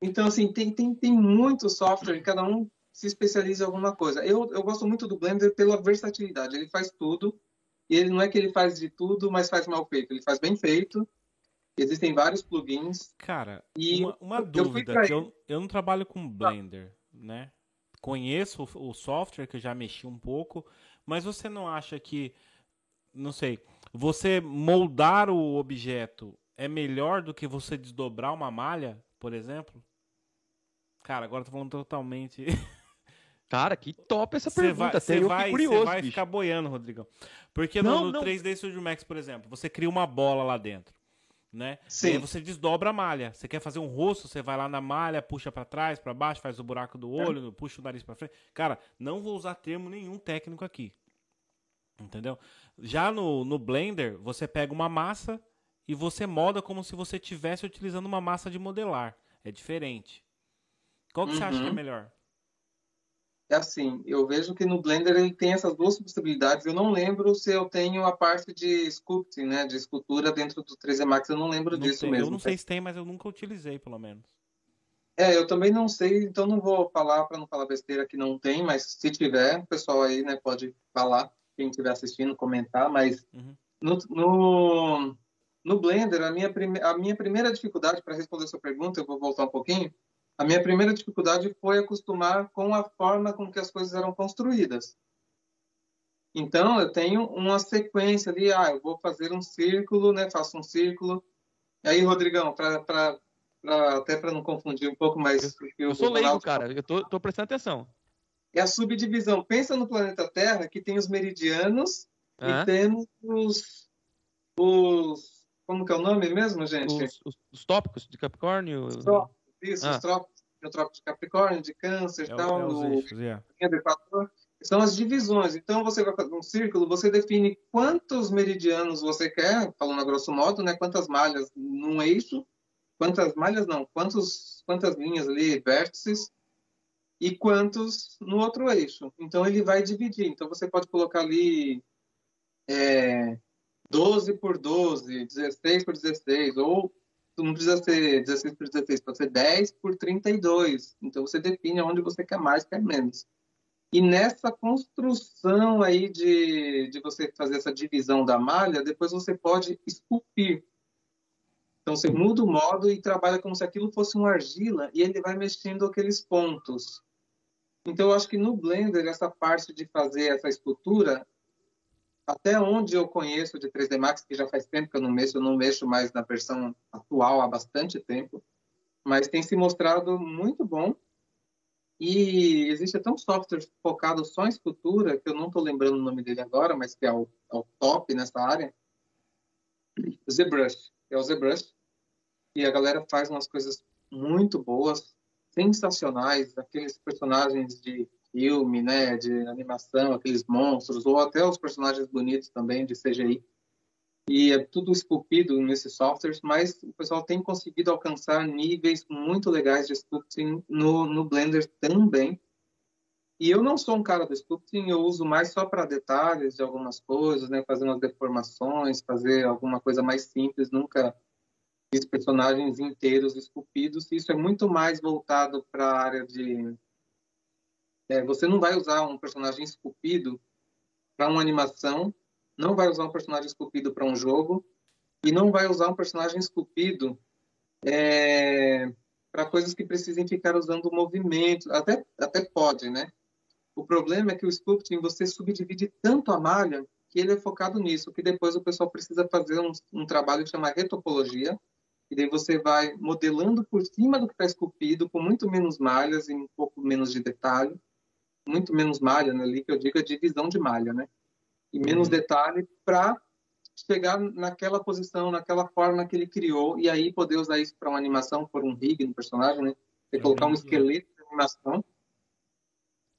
então, assim, tem, tem, tem muito software cada um se especializa em alguma coisa. Eu, eu gosto muito do Blender pela versatilidade. Ele faz tudo. E ele não é que ele faz de tudo, mas faz mal feito. Ele faz bem feito. Existem vários plugins. Cara, e uma, uma dúvida. Eu, eu, eu, não trabalho com Blender, né? Conheço o, o software, que eu já mexi um pouco. Mas você não acha que... Não sei. Você moldar o objeto é melhor do que você desdobrar uma malha, por exemplo? Cara, agora eu tô falando totalmente... [LAUGHS] Cara, que top essa cê pergunta. Você vai, curioso, vai ficar boiando, Rodrigão. Porque não, no, no 3D Studio Max, por exemplo, você cria uma bola lá dentro. Né? Sim. E aí você desdobra a malha. Você quer fazer um rosto, você vai lá na malha, puxa para trás, para baixo, faz o buraco do olho, é. puxa o nariz para frente. Cara, não vou usar termo nenhum técnico aqui. Entendeu? Já no, no Blender, você pega uma massa e você molda como se você estivesse utilizando uma massa de modelar. É diferente. Qual que uhum. você acha que é uhum. melhor? É assim, eu vejo que no Blender ele tem essas duas possibilidades. Eu não lembro se eu tenho a parte de sculpting, né, de escultura dentro do 3D Max. Eu não lembro não disso tem. mesmo. Eu não sei se tem, mas eu nunca utilizei, pelo menos. É, eu também não sei, então não vou falar para não falar besteira que não tem, mas se tiver, o pessoal aí, né, pode falar, quem estiver assistindo, comentar, mas uhum. no, no, no, Blender, a minha, prime, a minha primeira dificuldade para responder sua pergunta, eu vou voltar um pouquinho, a minha primeira dificuldade foi acostumar com a forma com que as coisas eram construídas. Então, eu tenho uma sequência ali, ah, eu vou fazer um círculo, né? Faço um círculo. E aí, Rodrigão, para até para não confundir um pouco mais... Eu, eu sou leigo, cara. Eu tô, tô prestando atenção. É a subdivisão. Pensa no planeta Terra, que tem os meridianos e temos os, os... Como que é o nome mesmo, gente? Os, os, os tópicos de Capricórnio. Os tópicos isso, ah. os trópicos, o trópico de Capricórnio, de Câncer é tal, é o eixos, yeah. são as divisões. Então, você vai fazer um círculo, você define quantos meridianos você quer, falando a grosso modo, né? Quantas malhas num eixo, quantas malhas não, quantos, quantas linhas ali, vértices, e quantos no outro eixo. Então, ele vai dividir. Então, você pode colocar ali é, 12 por 12, 16 por 16, ou não precisa ser 16 por 16, pode ser 10 por 32. Então você define onde você quer mais, quer menos. E nessa construção aí de, de você fazer essa divisão da malha, depois você pode esculpir. Então você muda o modo e trabalha como se aquilo fosse uma argila e ele vai mexendo aqueles pontos. Então eu acho que no Blender essa parte de fazer essa escultura até onde eu conheço de 3D Max, que já faz tempo que eu não mexo, eu não mexo mais na versão atual há bastante tempo, mas tem se mostrado muito bom. E existe até um software focado só em escultura, que eu não estou lembrando o nome dele agora, mas que é o, é o top nessa área, ZBrush. É o ZBrush. E a galera faz umas coisas muito boas, sensacionais, aqueles personagens de filme, né, de animação, aqueles monstros, ou até os personagens bonitos também de CGI. E é tudo esculpido nesses softwares, mas o pessoal tem conseguido alcançar níveis muito legais de sculpting no, no Blender também. E eu não sou um cara do sculpting, eu uso mais só para detalhes de algumas coisas, né, fazer umas deformações, fazer alguma coisa mais simples, nunca fiz personagens inteiros esculpidos. Isso é muito mais voltado para a área de é, você não vai usar um personagem esculpido para uma animação, não vai usar um personagem esculpido para um jogo e não vai usar um personagem esculpido é, para coisas que precisem ficar usando movimento. Até, até pode, né? O problema é que o sculpting você subdivide tanto a malha que ele é focado nisso, que depois o pessoal precisa fazer um, um trabalho que chama retopologia, e daí você vai modelando por cima do que está esculpido, com muito menos malhas e um pouco menos de detalhe, muito menos malha né, ali, que eu digo é divisão de malha, né? E menos uhum. detalhe para chegar naquela posição, naquela forma que ele criou, e aí poder usar isso para uma animação, por um rig no personagem, né? Você colocar um esqueleto de animação,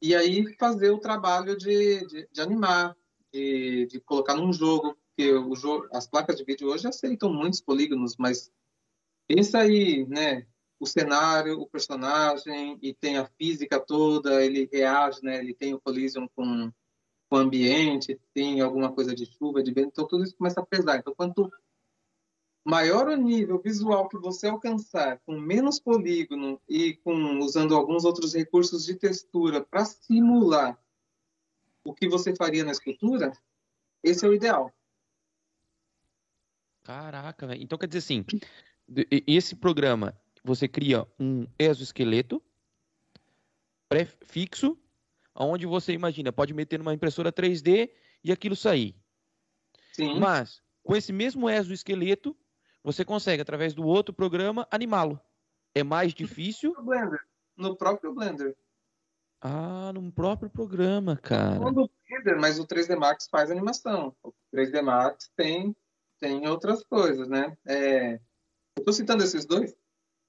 e aí fazer o trabalho de, de, de animar, de, de, colocar num jogo, porque o jogo, as placas de vídeo hoje aceitam muitos polígonos, mas pensa aí, né? O cenário, o personagem, e tem a física toda, ele reage, né? Ele tem o collision com o ambiente, tem alguma coisa de chuva, de vento, então tudo isso começa a pesar. Então, quanto maior o nível visual que você alcançar, com menos polígono e com usando alguns outros recursos de textura para simular o que você faria na escultura, esse é o ideal. Caraca, velho. Então quer dizer assim, esse programa você cria um exoesqueleto pré-fixo onde você imagina, pode meter numa impressora 3D e aquilo sair. Sim. Mas com esse mesmo exoesqueleto, você consegue através do outro programa animá-lo. É mais difícil? No Blender. No próprio Blender. Ah, no próprio programa, cara. Não no Blender, mas o 3D Max faz animação. O 3D Max tem tem outras coisas, né? É, eu estou citando esses dois,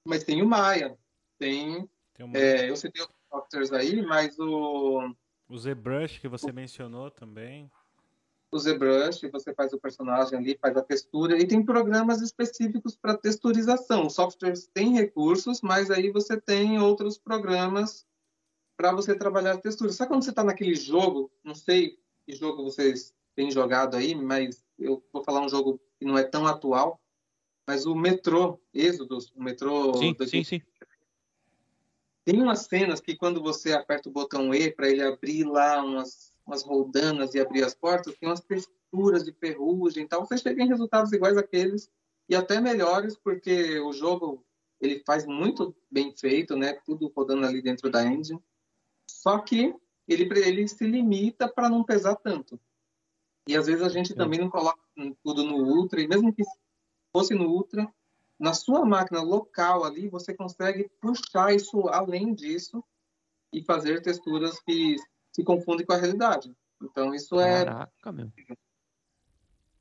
mas tem o Maya, tem, tem é, eu citei softwares aí, mas o. O ZBrush que você mencionou também. O ZBrush, você faz o personagem ali, faz a textura, e tem programas específicos para texturização. Os softwares têm recursos, mas aí você tem outros programas para você trabalhar a textura. Sabe quando você está naquele jogo? Não sei que jogo vocês têm jogado aí, mas eu vou falar um jogo que não é tão atual, mas o Metrô Êxodos, o Metrô... Sim, sim, sim. Tem umas cenas que quando você aperta o botão E para ele abrir lá umas, umas roldanas e abrir as portas, tem umas texturas de ferrugem e tal. Você chega em resultados iguais àqueles e até melhores, porque o jogo ele faz muito bem feito, né? Tudo rodando ali dentro da engine. Só que ele, ele se limita para não pesar tanto. E às vezes a gente também não coloca tudo no Ultra, e mesmo que fosse no Ultra, na sua máquina local ali, você consegue puxar isso além disso e fazer texturas que se confundem com a realidade. Então, isso é. Caraca, meu.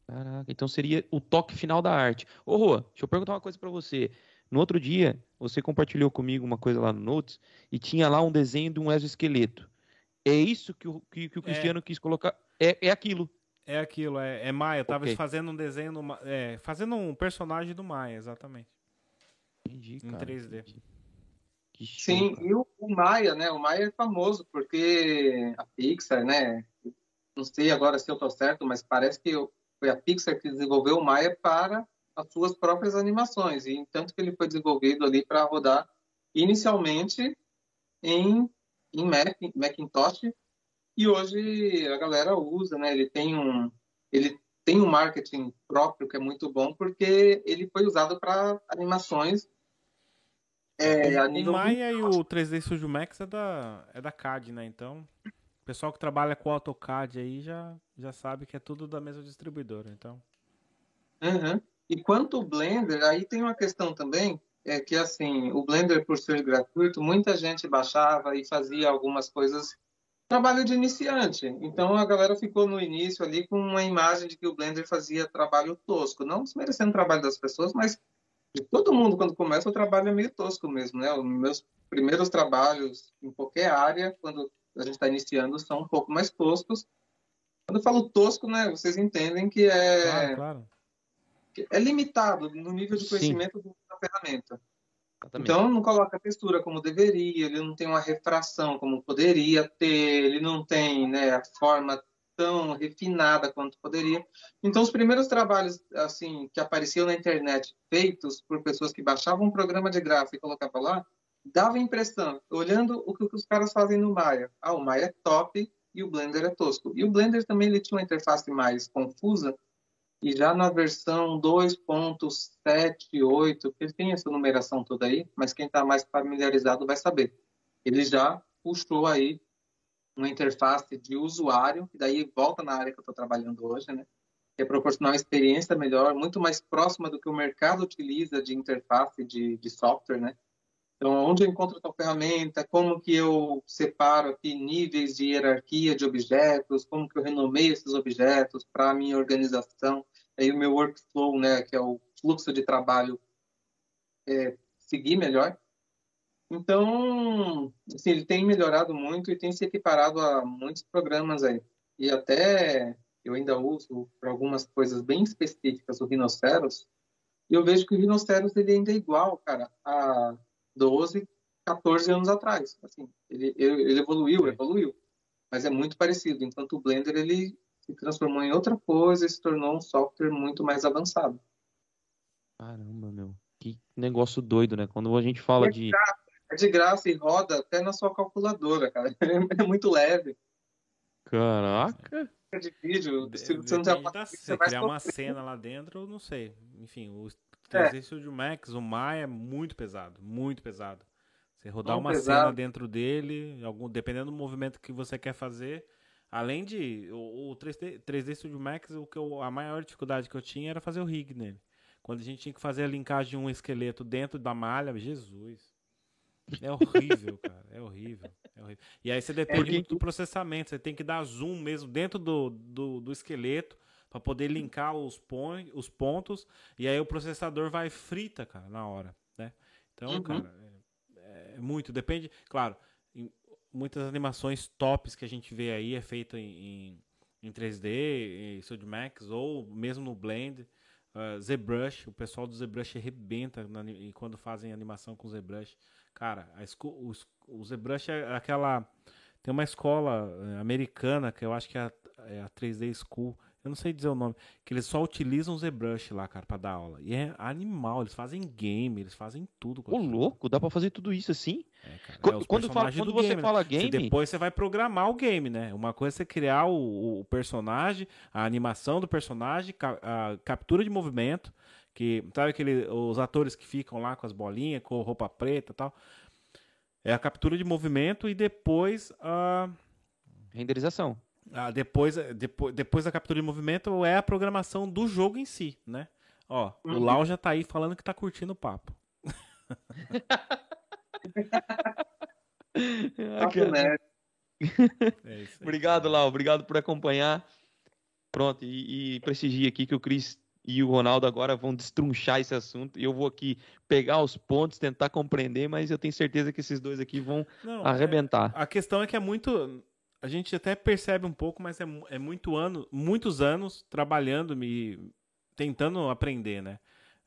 Caraca, então seria o toque final da arte. Ô, Rô, deixa eu perguntar uma coisa para você. No outro dia, você compartilhou comigo uma coisa lá no Notes e tinha lá um desenho de um exoesqueleto. É isso que o, que, que o é. Cristiano é. quis colocar? É, é aquilo. É aquilo, é, é Maia. Eu tava okay. fazendo um desenho, é, fazendo um personagem do Maia, exatamente. Entendi, cara. Em 3D. Entendi. Sim, e o, o, Maia, né? O Maia é famoso porque a Pixar, né? Não sei agora se eu tô certo, mas parece que foi a Pixar que desenvolveu o Maia para as suas próprias animações. E tanto que ele foi desenvolvido ali para rodar inicialmente em, em Mac, Macintosh e hoje a galera usa, né? Ele tem um, ele tem um marketing próprio que é muito bom porque ele foi usado para animações. É, o Maya e o 3D Studio Max é da, é da CAD, né? Então, o pessoal que trabalha com AutoCAD aí já, já sabe que é tudo da mesma distribuidora, então. Uhum. E quanto o Blender, aí tem uma questão também, é que assim, o Blender por ser gratuito, muita gente baixava e fazia algumas coisas trabalho de iniciante. Então a galera ficou no início ali com uma imagem de que o Blender fazia trabalho tosco, não desmerecendo o trabalho das pessoas, mas de todo mundo quando começa o trabalho é meio tosco mesmo, né? Os meus primeiros trabalhos em qualquer área, quando a gente está iniciando, são um pouco mais toscos. Quando eu falo tosco, né, vocês entendem que é claro, claro. É limitado no nível de conhecimento Sim. da ferramenta. Então, não coloca a textura como deveria, ele não tem uma refração como poderia ter, ele não tem né, a forma tão refinada quanto poderia. Então, os primeiros trabalhos assim que apareciam na internet, feitos por pessoas que baixavam um programa de gráfico e colocavam lá, dava impressão, olhando o que os caras fazem no Maya. Ah, o Maya é top e o Blender é tosco. E o Blender também ele tinha uma interface mais confusa, e já na versão 2.78, que tem essa numeração toda aí, mas quem está mais familiarizado vai saber. Ele já puxou aí uma interface de usuário, e daí volta na área que eu estou trabalhando hoje, né? Que é proporcionar uma experiência melhor, muito mais próxima do que o mercado utiliza de interface de, de software, né? Então, onde eu encontro tal ferramenta, como que eu separo aqui níveis de hierarquia de objetos, como que eu renomeio esses objetos para a minha organização, aí o meu workflow, né, que é o fluxo de trabalho, é, seguir melhor. Então, assim, ele tem melhorado muito e tem se equiparado a muitos programas aí. E até eu ainda uso para algumas coisas bem específicas o Rhinoceros, e eu vejo que o Rhinoceros ele ainda é igual, cara, a 12, 14 anos atrás. Assim, ele, ele evoluiu, evoluiu, mas é muito parecido. Enquanto o Blender ele se transformou em outra coisa e se tornou um software muito mais avançado. Caramba, meu. Que negócio doido, né? Quando a gente fala é de. Graça, é de graça e roda até na sua calculadora, cara. [LAUGHS] É muito leve. Caraca! É de vídeo, De, se você não você vai criar uma cena lá dentro, eu não sei. Enfim, o É. 3D Studio Max, o Maya é muito pesado, muito pesado. Você rodar uma pesado. cena dentro dele, algum, dependendo do movimento que você quer fazer, além de o, o 3D, 3D Studio Max, o que eu, a maior dificuldade que eu tinha era fazer o rig nele. Quando a gente tinha que fazer a linkagem de um esqueleto dentro da malha, Jesus. É horrível, [LAUGHS] cara. É horrível. É horrível. E aí você depende Porque- muito do processamento. Você tem que dar zoom mesmo dentro do, do, do esqueleto para poder linkar os, pon os pontos. E aí o processador vai frita, cara, na hora. Né? Então, Uhum. cara, é, é muito. Depende. Claro, muitas animações tops que a gente vê aí é feita em, em, em 3D, em Studio Max ou mesmo no Blend. Uh, ZBrush, o pessoal do ZBrush arrebenta na e quando fazem animação com ZBrush. Cara, a o, o ZBrush é aquela. Tem uma escola eh, americana que eu acho que é a, é a 3D School. Eu não sei dizer o nome. Que eles só utilizam o ZBrush lá, cara, pra dar aula. E é animal. Eles fazem game, eles fazem tudo. Ô, louco, dá pra fazer tudo isso assim? É, cara, é Quando, fala- quando do você game, né? fala Você game, depois você vai programar o game, né? Uma coisa é você criar o, o personagem, a animação do personagem, a captura de movimento, que sabe aquele, os atores que ficam lá com as bolinhas, com roupa preta e tal. É a captura de movimento e depois a renderização. Ah, depois, depois, depois da captura de movimento é a programação do jogo em si, né? Ó, o Uhum. Lau já tá aí falando que tá curtindo o papo. [LAUGHS] É isso aí. Obrigado, Lau. Obrigado por acompanhar. Pronto, e, e prestigia aqui que o Cris e o Ronaldo agora vão destrunchar esse assunto. E eu vou aqui pegar os pontos, tentar compreender, mas eu tenho certeza que esses dois aqui vão Não, arrebentar. A questão é que é muito. A gente até percebe um pouco, mas é, é muito ano, muitos anos trabalhando, me tentando aprender, né?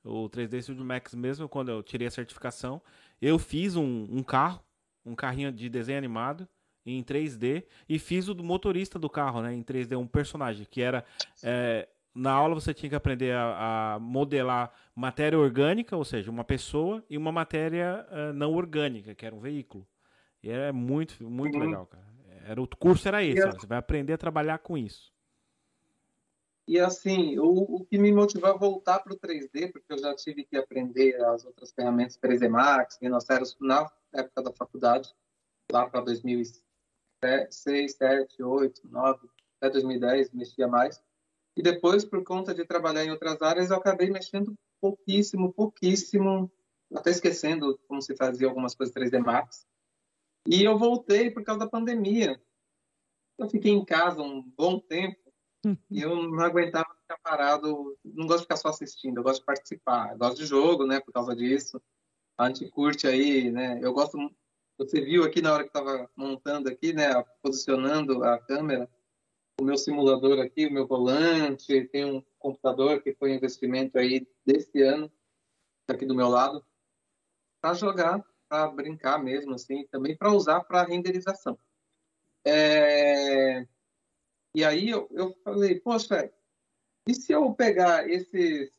O 3D Studio Max mesmo, quando eu tirei a certificação, eu fiz um, um carro, um carrinho de desenho animado em 3D e fiz o do motorista do carro, né? Em 3D, um personagem que era é, na aula você tinha que aprender a, a modelar matéria orgânica, ou seja, uma pessoa, e uma matéria eh, não orgânica, que era um veículo. E é muito, muito Uhum. legal, cara. Era, o curso era esse, você vai aprender a trabalhar com isso. E assim, o, o que me motivou a voltar para o 3D, porque eu já tive que aprender as outras ferramentas 3D Max, Rhinoceros, na época da faculdade, lá para 2006, 2007, 2008, 2009, até 2010, mexia mais. E depois, por conta de trabalhar em outras áreas, eu acabei mexendo pouquíssimo, pouquíssimo, até esquecendo como se fazia algumas coisas 3D Max. E eu voltei por causa da pandemia. Eu fiquei em casa um bom tempo e eu não aguentava ficar parado. Não gosto de ficar só assistindo, eu gosto de participar. Eu gosto de jogo, né, por causa disso. A gente curte aí, né? Eu gosto. Você viu aqui na hora que estava montando aqui, né, posicionando a câmera, o meu simulador aqui, o meu volante, tem um computador que foi um investimento aí desse ano, tá aqui do meu lado, para jogar, para brincar mesmo, assim, também para usar para renderização. É... E aí eu, eu falei, poxa, e se eu pegar esses,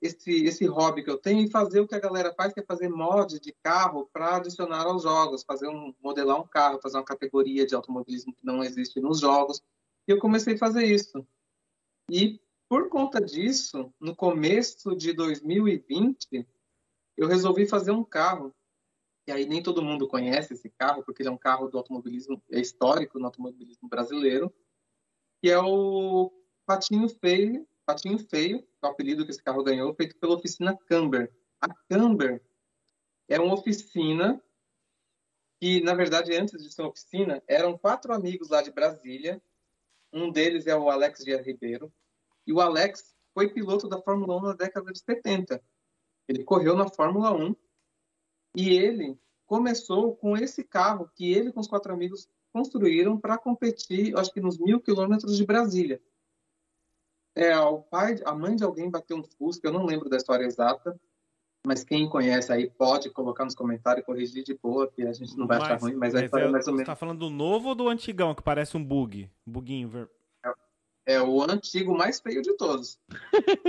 esse, esse hobby que eu tenho e fazer o que a galera faz, que é fazer mod de carro para adicionar aos jogos, fazer um modelar um carro, fazer uma categoria de automobilismo que não existe nos jogos. E eu comecei a fazer isso. E por conta disso, no começo de 2020, eu resolvi fazer um carro. E aí nem todo mundo conhece esse carro, porque ele é um carro do automobilismo, é histórico no automobilismo brasileiro, que é o Patinho Feio, Patinho Feio, é o apelido que esse carro ganhou, feito pela oficina Camber. A Camber, é uma oficina que, na verdade, antes de ser uma oficina, eram quatro amigos lá de Brasília. Um deles é o Alex Dias Ribeiro. E o Alex foi piloto da Fórmula 1 na década de 70. Ele correu na Fórmula 1 e ele começou com esse carro que ele com os quatro amigos construíram para competir, acho que nos mil quilômetros de Brasília. É, o pai, a mãe de alguém bateu um Fusca, eu não lembro da história exata, mas quem conhece aí pode colocar nos comentários e corrigir de boa, que a gente não vai mas, achar ruim, mas, mas a história é, mais ou menos. Você tá falando do novo ou do antigão, que parece um bug? Buguinho. Ver... É, é, o antigo mais feio de todos.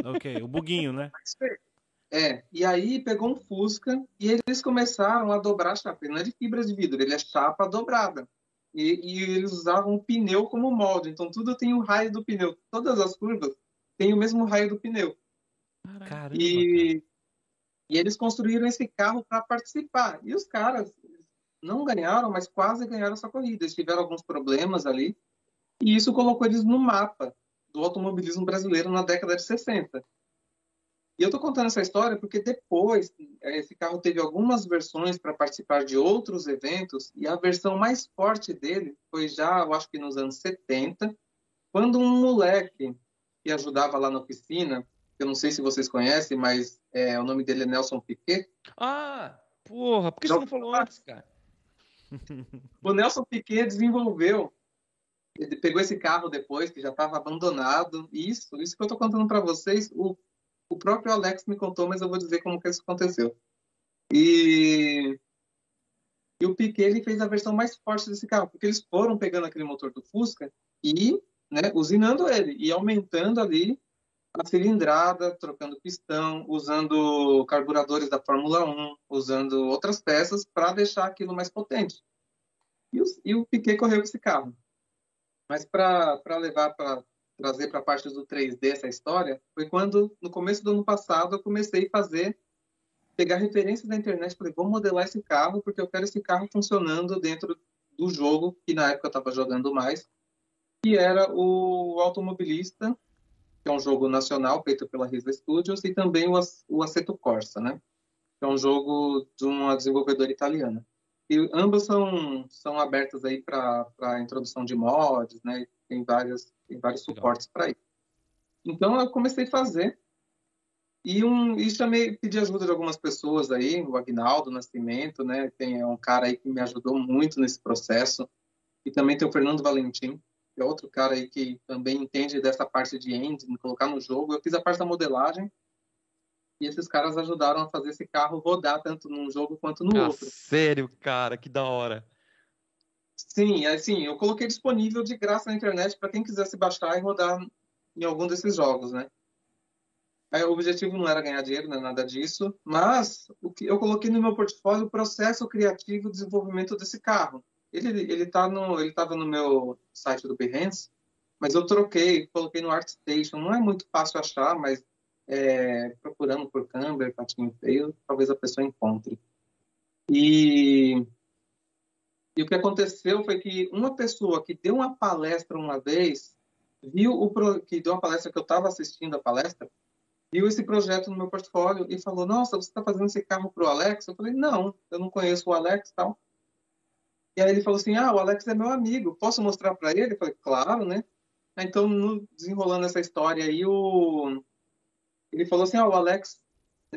ok, o buguinho, né? [LAUGHS] É, e aí pegou um Fusca e eles começaram a dobrar a chapa. Ele não é de fibra de vidro, ele é chapa dobrada. E, e eles usavam o pneu como molde, então tudo tem o raio do pneu. Todas as curvas têm o mesmo raio do pneu. Caramba, e, e eles construíram esse carro para participar. E os caras não ganharam, mas quase ganharam essa corrida. Eles tiveram alguns problemas ali. E isso colocou eles no mapa do automobilismo brasileiro na década de 60. E eu estou contando essa história porque depois eh, esse carro teve algumas versões para participar de outros eventos e a versão mais forte dele foi já, eu acho que nos anos 70, quando um moleque que ajudava lá na oficina, eu não sei se vocês conhecem, mas é, o nome dele é Nelson Piquet. Ah, porra, por que você não falou antes, cara? [LAUGHS] o Nelson Piquet desenvolveu, ele pegou esse carro depois, que já estava abandonado, isso, isso que eu estou contando para vocês, o o próprio Alex me contou, mas eu vou dizer como que isso aconteceu. E, e o Piquet ele fez a versão mais forte desse carro, porque eles foram pegando aquele motor do Fusca e né, usinando ele e aumentando ali a cilindrada, trocando pistão, usando carburadores da Fórmula 1, usando outras peças para deixar aquilo mais potente. E o, e o Piquet correu com esse carro. Mas para levar para trazer para a parte do 3D essa história foi quando, no começo do ano passado, eu comecei a fazer, pegar referências da internet, falei, vou modelar esse carro, porque eu quero esse carro funcionando dentro do jogo, que na época eu estava jogando mais, que era o Automobilista, que é um jogo nacional feito pela Risa Studios, e também o, o Assetto Corsa, né? Que é um jogo de uma desenvolvedora italiana. E ambas são, são abertas aí para a introdução de mods, né? Tem várias tem vários suportes para isso. Então eu comecei a fazer e, um, e chamei, pedi ajuda de algumas pessoas aí, o Agnaldo Nascimento, né? Tem é um cara aí que me ajudou muito nesse processo. E também tem o Fernando Valentim, que é outro cara aí que também entende dessa parte de engine, colocar no jogo. Eu fiz a parte da modelagem e esses caras ajudaram a fazer esse carro rodar tanto num jogo quanto no ah, outro. Sério, cara, que da hora. Sim, assim, eu coloquei disponível de graça na internet para quem quisesse baixar e rodar em algum desses jogos, né? Aí, o objetivo não era ganhar dinheiro, não é nada disso, mas o que eu coloquei no meu portfólio o processo criativo de desenvolvimento desse carro. Ele ele tá no ele estava no meu site do Behance, mas eu troquei, coloquei no ArtStation. Não é muito fácil achar, mas é, procurando por Camber, patinho feio, talvez a pessoa encontre. E e o que aconteceu foi que uma pessoa que deu uma palestra uma vez, viu o pro... que deu uma palestra que eu estava assistindo a palestra, viu esse projeto no meu portfólio e falou: Nossa, você está fazendo esse carro para o Alex? Eu falei: Não, eu não conheço o Alex tal. E aí ele falou assim: Ah, o Alex é meu amigo, posso mostrar para ele? Eu falei: Claro, né? Então, no... desenrolando essa história aí, o... ele falou assim: Ah, o Alex,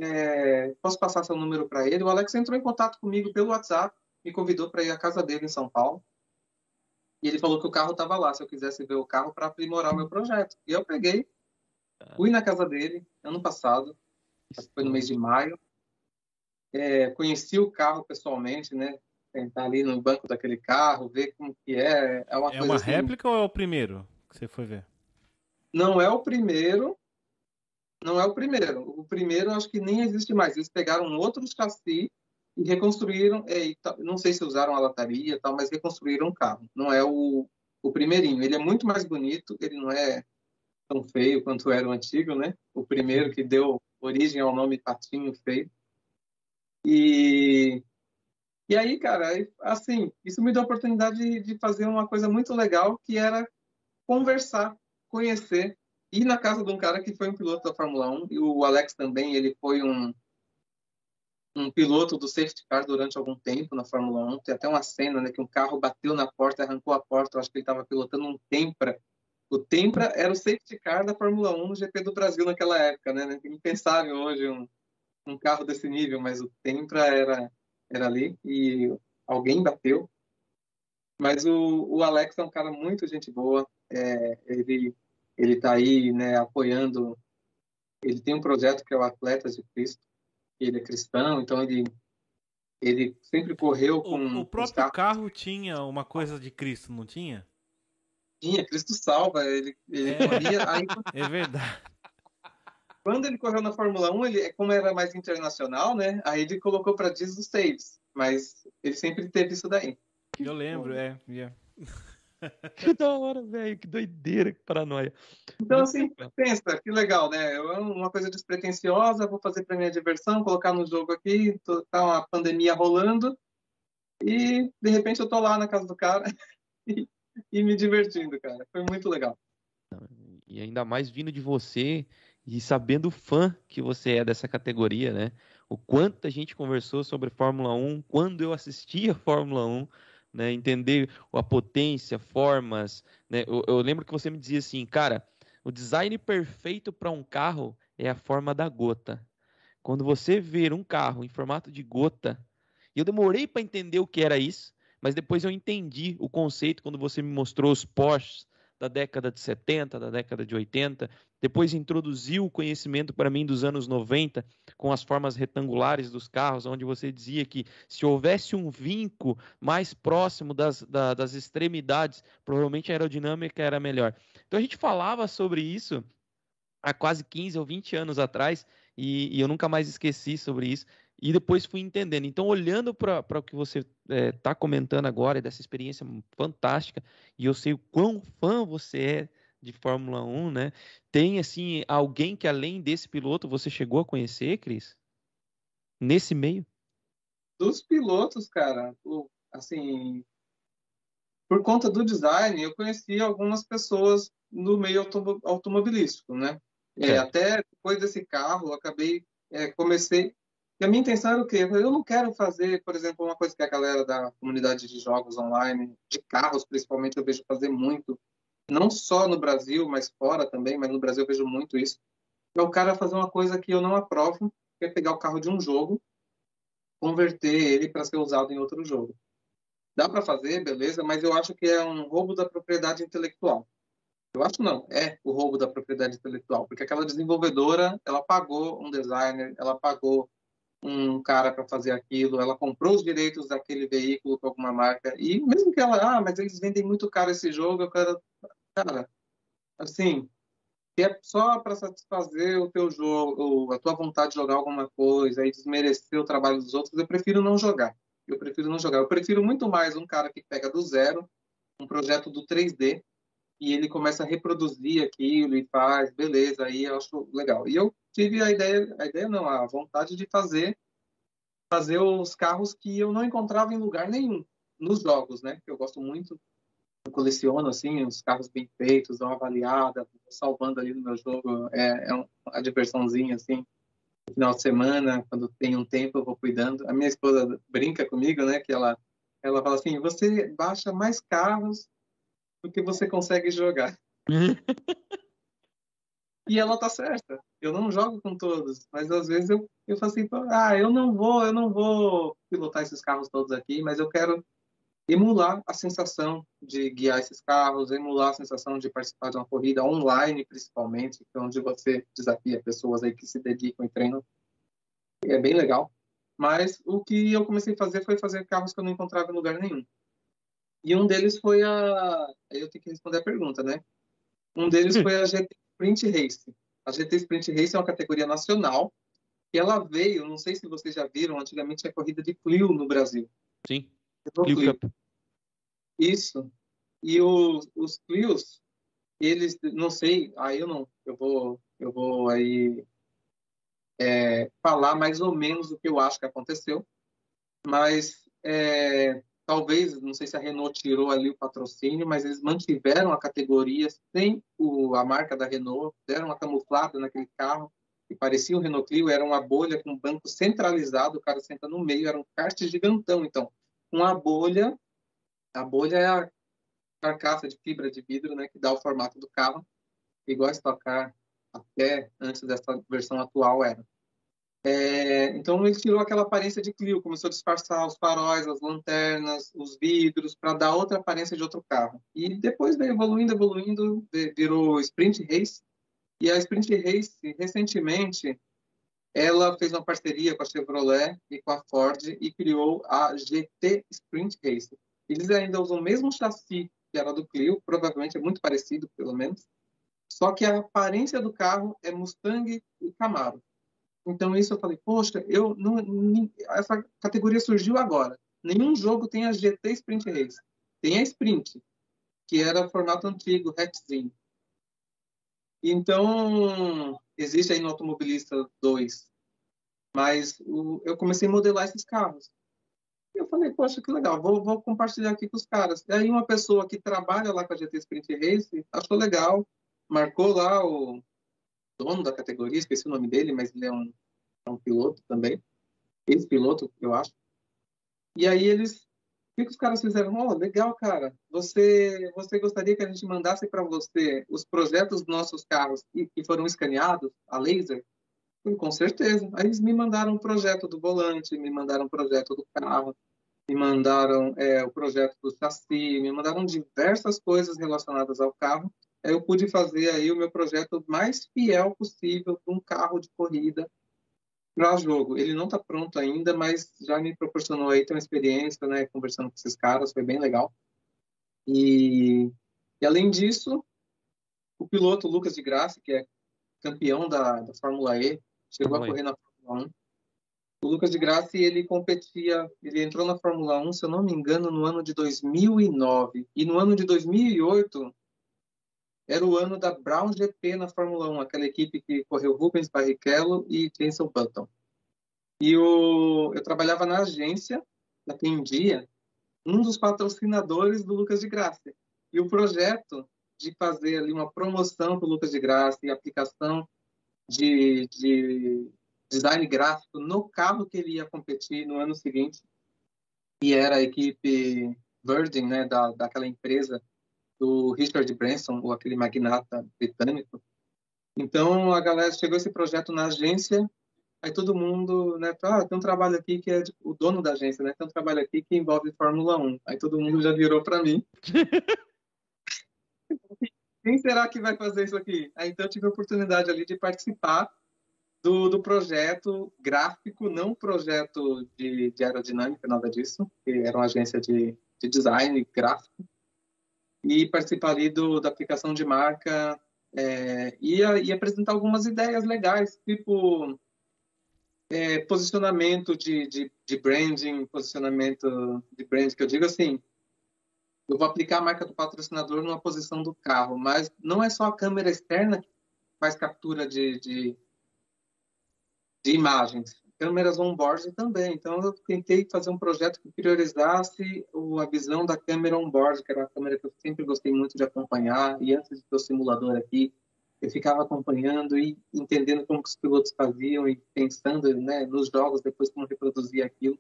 é... posso passar seu número para ele? O Alex entrou em contato comigo pelo WhatsApp me convidou para ir à casa dele em São Paulo. E ele falou que o carro estava lá, se eu quisesse ver o carro para aprimorar o meu projeto. E eu peguei, fui na casa dele ano passado, foi no mês de maio. É, conheci o carro pessoalmente, né? Sentar ali no banco daquele carro, ver como que é. É uma, é uma assim... réplica ou é o primeiro que você foi ver? Não é o primeiro. Não é o primeiro. O primeiro acho que nem existe mais. Eles pegaram outro chassi e reconstruíram, é, não sei se usaram a lataria tal, mas reconstruíram o carro. Não é o, o primeirinho. Ele é muito mais bonito, ele não é tão feio quanto era o antigo, né? O primeiro que deu origem ao nome Patinho Feio. E, e aí, cara, assim, isso me deu a oportunidade de, de fazer uma coisa muito legal, que era conversar, conhecer, ir na casa de um cara que foi um piloto da Fórmula 1, e o Alex também, ele foi um um piloto do safety car durante algum tempo na Fórmula 1. Tem até uma cena né, que um carro bateu na porta, arrancou a porta. Eu acho que ele estava pilotando um Tempra. O Tempra era o safety car da Fórmula 1 no GP do Brasil naquela época, né? Impensável hoje um, um carro desse nível, mas o Tempra era, era ali e alguém bateu. Mas o, o Alex é um cara muito gente boa. É, ele ele está aí né, apoiando. Ele tem um projeto que é o Atletas de Cristo. Ele é cristão, então ele ele sempre correu com. O, o próprio carro tinha uma coisa de Cristo, não tinha? Tinha, Cristo salva. Ele, ele é. corria. Aí, [LAUGHS] é verdade. Quando ele correu na Fórmula 1, ele, como era mais internacional, né? Aí ele colocou para Jesus Saves. Mas ele sempre teve isso daí. Eu lembro, é. Yeah. [LAUGHS] que da hora, velho. Que doideira, que paranoia. Então, assim, pensa, que legal, né? É uma coisa despretensiosa, vou fazer para minha diversão, colocar no jogo aqui, tô, tá uma pandemia rolando, e de repente eu tô lá na casa do cara [LAUGHS] e, e me divertindo, cara. Foi muito legal. E ainda mais vindo de você e sabendo o fã que você é dessa categoria, né? O quanto a gente conversou sobre Fórmula 1, quando eu assistia Fórmula 1, né? Entender a potência, formas, né? Eu, eu lembro que você me dizia assim, cara, o design perfeito para um carro é a forma da gota. Quando você ver um carro em formato de gota, eu demorei para entender o que era isso, mas depois eu entendi o conceito quando você me mostrou os Porsches da década de 70, da década de 80, depois introduziu o conhecimento para mim dos anos 90, com as formas retangulares dos carros, onde você dizia que se houvesse um vinco mais próximo das, da, das extremidades, provavelmente a aerodinâmica era melhor. Então a gente falava sobre isso há quase 15 ou 20 anos atrás, e, e eu nunca mais esqueci sobre isso. E depois fui entendendo. Então, olhando para o que você está é, tá comentando agora, dessa experiência fantástica, e eu sei o quão fã você é de Fórmula 1, né? Tem, assim, alguém que além desse piloto você chegou a conhecer, Cris? Nesse meio? Dos pilotos, cara, assim, por conta do design, eu conheci algumas pessoas no meio automobilístico, né? É, até depois desse carro, eu acabei, é, comecei e a minha intenção era o quê? Eu não quero fazer, por exemplo, uma coisa que a galera da comunidade de jogos online, de carros principalmente, eu vejo fazer muito, não só no Brasil, mas fora também, mas no Brasil eu vejo muito isso. É o cara fazer uma coisa que eu não aprovo, que é pegar o carro de um jogo, converter ele para ser usado em outro jogo. Dá para fazer, beleza, mas eu acho que é um roubo da propriedade intelectual. Eu acho não, é o roubo da propriedade intelectual, porque aquela desenvolvedora, ela pagou um designer, ela pagou um cara para fazer aquilo, ela comprou os direitos daquele veículo com alguma marca, e mesmo que ela, ah, mas eles vendem muito caro esse jogo, eu quero, cara, assim, que é só para satisfazer o teu jogo, a tua vontade de jogar alguma coisa e desmerecer o trabalho dos outros, eu prefiro não jogar. Eu prefiro não jogar. Eu prefiro muito mais um cara que pega do zero um projeto do 3D e ele começa a reproduzir aquilo e faz, beleza, aí eu acho legal. E eu tive a ideia, a ideia não, a vontade de fazer fazer os carros que eu não encontrava em lugar nenhum nos jogos, né? Que eu gosto muito, eu coleciono assim os carros bem feitos, dou uma avaliada, salvando ali no meu jogo, é, é uma diversãozinha assim. No final de semana, quando tem um tempo, eu vou cuidando. A minha esposa brinca comigo, né? Que ela ela fala assim: você baixa mais carros do que você consegue jogar. [LAUGHS] E ela tá certa. Eu não jogo com todos, mas às vezes eu, eu falo assim, ah, eu não vou, eu não vou pilotar esses carros todos aqui, mas eu quero emular a sensação de guiar esses carros, emular a sensação de participar de uma corrida online, principalmente, é onde você desafia pessoas aí que se dedicam e treinam. É bem legal. Mas o que eu comecei a fazer foi fazer carros que eu não encontrava em lugar nenhum. E um deles foi a. Eu tenho que responder a pergunta, né? Um deles [LAUGHS] foi a GT Sprint Race. A GT Sprint Race é uma categoria nacional e ela veio, não sei se vocês já viram, antigamente a corrida de Clio no Brasil. Sim. Clio Clio. Isso. E os, os Clios, eles, não sei, aí eu não, eu vou, eu vou aí é, falar mais ou menos o que eu acho que aconteceu, mas é, talvez, não sei se a Renault tirou ali o patrocínio, mas eles mantiveram a categoria sem o, a marca da Renault, deram uma camuflada naquele carro. que parecia um Renault Clio, era uma bolha com banco centralizado, o cara senta no meio, era um kart gigantão. Então, uma bolha, a bolha é a carcaça de fibra de vidro, né, que dá o formato do carro, igual a Stock até antes dessa versão atual era. É, então ele tirou aquela aparência de Clio, começou a disfarçar os faróis, as lanternas, os vidros, para dar outra aparência de outro carro. E depois veio evoluindo, evoluindo, virou Sprint Race. E a Sprint Race, recentemente, ela fez uma parceria com a Chevrolet e com a Ford e criou a GT Sprint Race. Eles ainda usam o mesmo chassi que era do Clio, provavelmente é muito parecido, pelo menos. Só que a aparência do carro é Mustang e Camaro. Então isso eu falei, poxa, eu não, essa categoria surgiu agora. Nenhum jogo tem a GT Sprint Race. Tem a Sprint, que era formato antigo, hatchzinho. Então, existe aí no Automobilista 2. Mas o, eu comecei a modelar esses carros. E eu falei, poxa, que legal, vou, vou, compartilhar aqui com os caras. E aí uma pessoa que trabalha lá com a GT Sprint Race achou legal, marcou lá o, dono da categoria, esqueci o nome dele, mas ele é um, é um piloto também, ex-piloto, eu acho. E aí eles, o que, os caras fizeram? Oh, legal, cara, você, você gostaria que a gente mandasse para você os projetos dos nossos carros que, que foram escaneados a laser? com certeza. Aí eles me mandaram um projeto do volante, me mandaram um projeto do carro, me mandaram é, o projeto do chassi, me mandaram diversas coisas relacionadas ao carro eu pude fazer aí o meu projeto mais fiel possível para um carro de corrida para jogo. Ele não está pronto ainda, mas já me proporcionou aí ter uma experiência, né, conversando com esses caras, foi bem legal. E, e além disso, o piloto Lucas de Graça, que é campeão da, da Fórmula E, chegou Oi. a correr na Fórmula 1. O Lucas de Graça, ele competia, ele entrou na Fórmula 1, se eu não me engano, no ano de 2009. E no ano de 2008, era o ano da Brown GP na Fórmula 1, aquela equipe que correu Rubens Barrichello e Jenson Button. E o, eu trabalhava na agência, naquele dia, um dos patrocinadores do Lucas de Graça. E o projeto de fazer ali uma promoção para o Lucas de Graça e aplicação de, de design gráfico no carro que ele ia competir no ano seguinte, e era a equipe Virgin, né, da, daquela empresa do Richard Branson, ou aquele magnata britânico. Então, a galera chegou esse projeto na agência, aí todo mundo, né, ah, tem um trabalho aqui que é de, o dono da agência, né, tem um trabalho aqui que envolve Fórmula 1. Aí todo mundo já virou para mim. [LAUGHS] Quem será que vai fazer isso aqui? Aí então eu tive a oportunidade ali de participar do, do projeto gráfico, não projeto de, de aerodinâmica, nada disso, que era uma agência de, de design gráfico e participar ali do, da aplicação de marca é, e, e, apresentar algumas ideias legais, tipo é, posicionamento de, de, de, branding, posicionamento de brand, que eu digo assim, eu vou aplicar a marca do patrocinador numa posição do carro, mas não é só a câmera externa que faz captura de, de, de imagens câmeras on-board também. Então, eu tentei fazer um projeto que priorizasse a visão da câmera on-board, que era uma câmera que eu sempre gostei muito de acompanhar. E antes de ter o simulador aqui, eu ficava acompanhando e entendendo como os pilotos faziam e pensando né, nos jogos depois como reproduzir aquilo.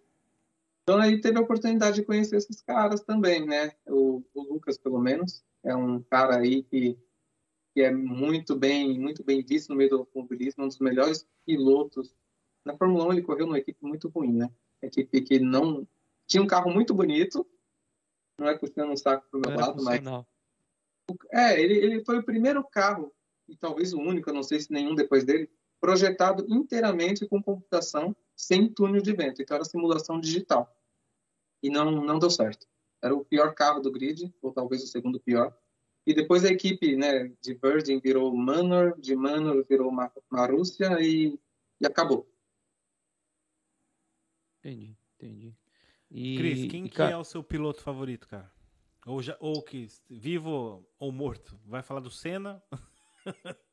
Então, aí teve a oportunidade de conhecer esses caras também, né? O, o Lucas, pelo menos, é um cara aí que que é muito bem, muito bem visto no meio do automobilismo, um dos melhores pilotos na Fórmula 1 ele correu numa equipe muito ruim, né? Equipe que não tinha um carro muito bonito, não é puxando um saco pro meu lado, mas é, ele, ele foi o primeiro carro e talvez o único, eu não sei se nenhum depois dele, projetado inteiramente com computação sem túnel de vento. Então era simulação digital. E não não deu certo. Era o pior carro do grid, ou talvez o segundo pior. E depois a equipe né, de Virgin virou Manor, de Manor virou Marussia e, e acabou. Entendi, entendi. E, Cris, quem e, que é o seu piloto favorito, cara? Ou, já, ou que, vivo ou morto? Vai falar do Senna? [LAUGHS]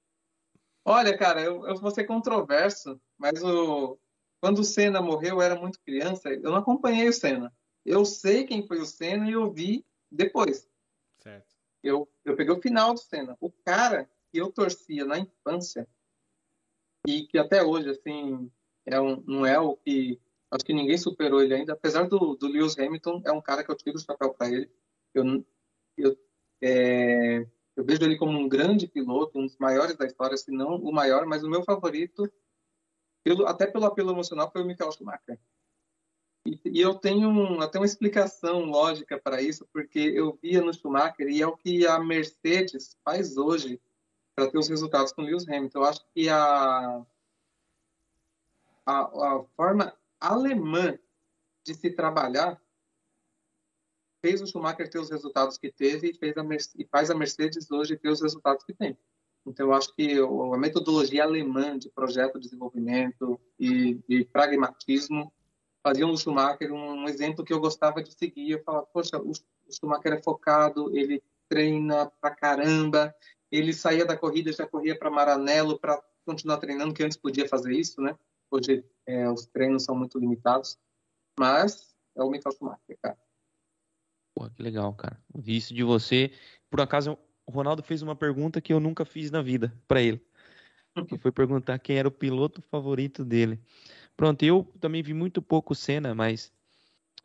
Olha, cara, eu, eu vou ser controverso, mas o, quando o Senna morreu, eu era muito criança, eu não acompanhei o Senna. Eu sei quem foi o Senna e eu vi depois. Certo. Eu, eu peguei o final do Senna. O cara que eu torcia na infância e que até hoje, assim, é um, não é o que acho que ninguém superou ele ainda, apesar do, do Lewis Hamilton, é um cara que eu tiro o chapéu para ele. Eu, eu, é, eu vejo ele como um grande piloto, um dos maiores da história, se não o maior, mas o meu favorito, pelo, até pelo apelo emocional, foi o Michael Schumacher. E, e eu tenho um, até uma explicação lógica para isso, porque eu via no Schumacher e é o que a Mercedes faz hoje para ter os resultados com Lewis Hamilton. Eu acho que a, a, a forma alemã de se trabalhar fez o Schumacher ter os resultados que teve e, fez a, e faz a Mercedes hoje ter os resultados que tem. Então, eu acho que a metodologia alemã de projeto de desenvolvimento e de pragmatismo faziam do Schumacher um exemplo que eu gostava de seguir. Eu falava, poxa, o Schumacher é focado, ele treina pra caramba, ele saía da corrida já corria para Maranello para continuar treinando, que antes podia fazer isso, né? Hoje é, os treinos são muito limitados, mas é o Michael Schumacher, cara. Pô, que legal, cara. Vi isso de você. Por acaso, o Ronaldo fez uma pergunta que eu nunca fiz na vida para ele. Que foi perguntar quem era o piloto favorito dele. Pronto, eu também vi muito pouco Senna, mas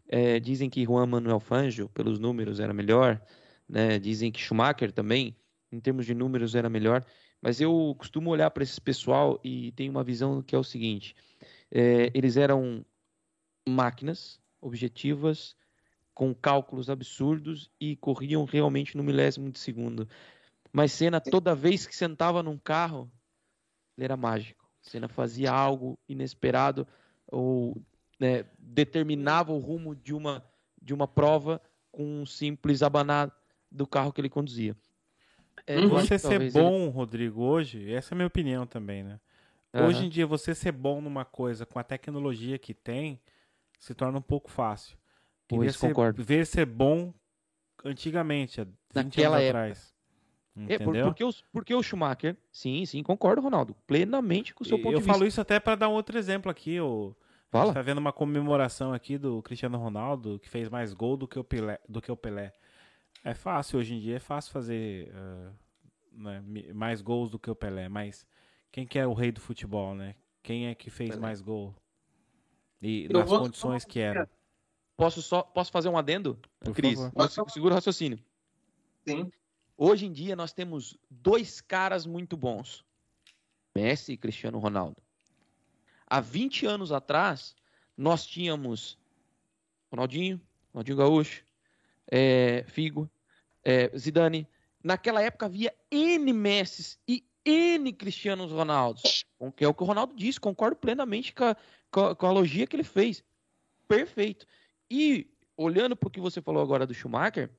é, dizem que Juan Manuel Fangio, pelos números, era melhor. Né? Dizem que Schumacher também, em termos de números, era melhor. Mas eu costumo olhar para esse pessoal e tenho uma visão que é o seguinte: é, eles eram máquinas objetivas, com cálculos absurdos e corriam realmente no milésimo de segundo. Mas Senna, toda vez que sentava num carro, ele era mágico. Senna fazia algo inesperado ou né, determinava o rumo de uma, de uma prova com um simples abanar do carro que ele conduzia. É, você ser bom, ele... Rodrigo, hoje, essa é a minha opinião também, né? Uhum. Hoje em dia, você ser bom numa coisa com a tecnologia que tem, se torna um pouco fácil. Pois, ser, concordo. Ver ser bom antigamente, há 20 Naquela anos época. atrás. É, Entendeu? Porque, o, porque o Schumacher, sim, sim, concordo, Ronaldo, plenamente com o seu ponto de vista. Eu falo isso até para dar um outro exemplo aqui. O, Fala. A gente tá vendo uma comemoração aqui do Cristiano Ronaldo, que fez mais gol do que o Pelé. Do que o Pelé. É fácil, hoje em dia é fácil fazer uh, né, mais gols do que o Pelé, mas quem que é o rei do futebol, né? Quem é que fez Pelé. mais gol? E Eu nas condições que era. Posso só posso fazer um adendo, Por Cris? Segura o raciocínio. Sim. Hoje em dia nós temos dois caras muito bons: Messi e Cristiano Ronaldo. Há 20 anos atrás, nós tínhamos Ronaldinho, Ronaldinho Gaúcho, é, Figo, é, Zidane. Naquela época havia N Messi e N Cristianos Ronaldos. Que é o que o Ronaldo disse, concordo plenamente com a, com a, logia que ele fez. Perfeito. E olhando para o que você falou agora do Schumacher,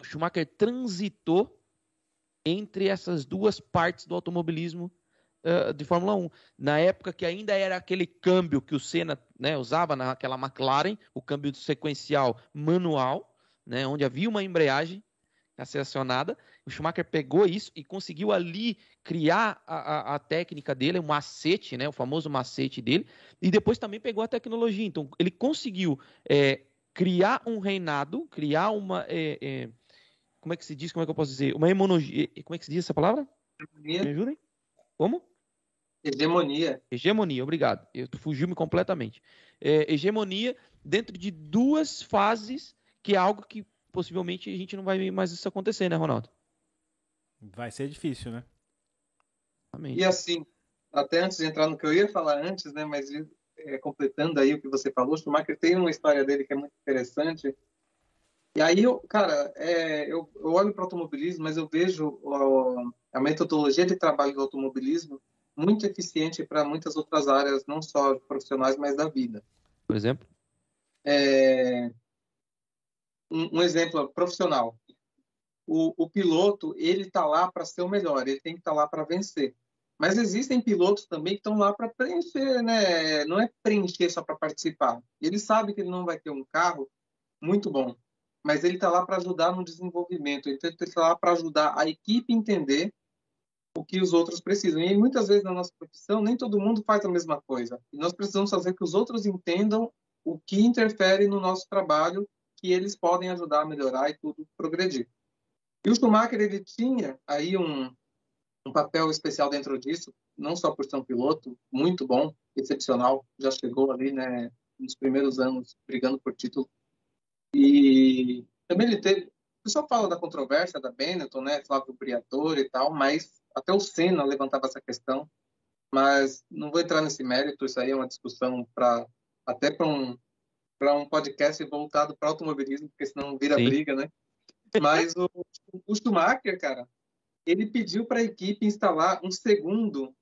o Schumacher transitou entre essas duas partes do automobilismo uh, de Fórmula 1. Na época que ainda era aquele câmbio que o Senna né, usava naquela McLaren, o câmbio sequencial manual, né, onde havia uma embreagem a ser acionada. O Schumacher pegou isso e conseguiu ali criar a, a, a, técnica dele, o macete, né, o famoso macete dele, e depois também pegou a tecnologia. Então, ele conseguiu é, criar um reinado, criar uma. É, é, como é que se diz? Como é que eu posso dizer? Uma hemonologia. Como é que se diz essa palavra? Hegemonia. Me ajudem? Como? Hegemonia. Hegemonia, obrigado. Eu fugiu-me completamente. É, hegemonia dentro de duas fases, que é algo que possivelmente a gente não vai ver mais isso acontecer, né, Ronaldo? Vai ser difícil, né? E assim, até antes de entrar no que eu ia falar antes, né, mas é, completando aí o que você falou, o Schumacher tem uma história dele que é muito interessante, e aí, eu, cara, é, eu, eu, olho para o automobilismo, mas eu vejo ó, a metodologia de trabalho do automobilismo muito eficiente para muitas outras áreas, não só profissionais, mas da vida. Por exemplo? É, um, um, exemplo profissional. O, o piloto, ele está lá para ser o melhor, ele tem que estar tá lá para vencer. Mas existem pilotos também que estão lá para preencher, né? Não é preencher só para participar. Ele sabe que ele não vai ter um carro muito bom, mas ele está lá para ajudar no desenvolvimento. Então, ele está lá para ajudar a equipe a entender o que os outros precisam. E muitas vezes na nossa profissão, nem todo mundo faz a mesma coisa. E nós precisamos fazer que os outros entendam o que interfere no nosso trabalho, que eles podem ajudar a melhorar e tudo progredir. E o Schumacher, ele tinha aí um, um papel especial dentro disso, não só por ser um piloto muito bom, excepcional, já chegou ali, né, nos primeiros anos brigando por título. E também ele teve, o pessoal fala da controvérsia da Benetton, né, Flávio Briatore e tal, mas até o Senna levantava essa questão, mas não vou entrar nesse mérito, isso aí é uma discussão para até para um para um podcast voltado para automobilismo, porque senão vira Sim. briga, né? Mas o, o Schumacher, cara, ele pediu para a equipe instalar um segundo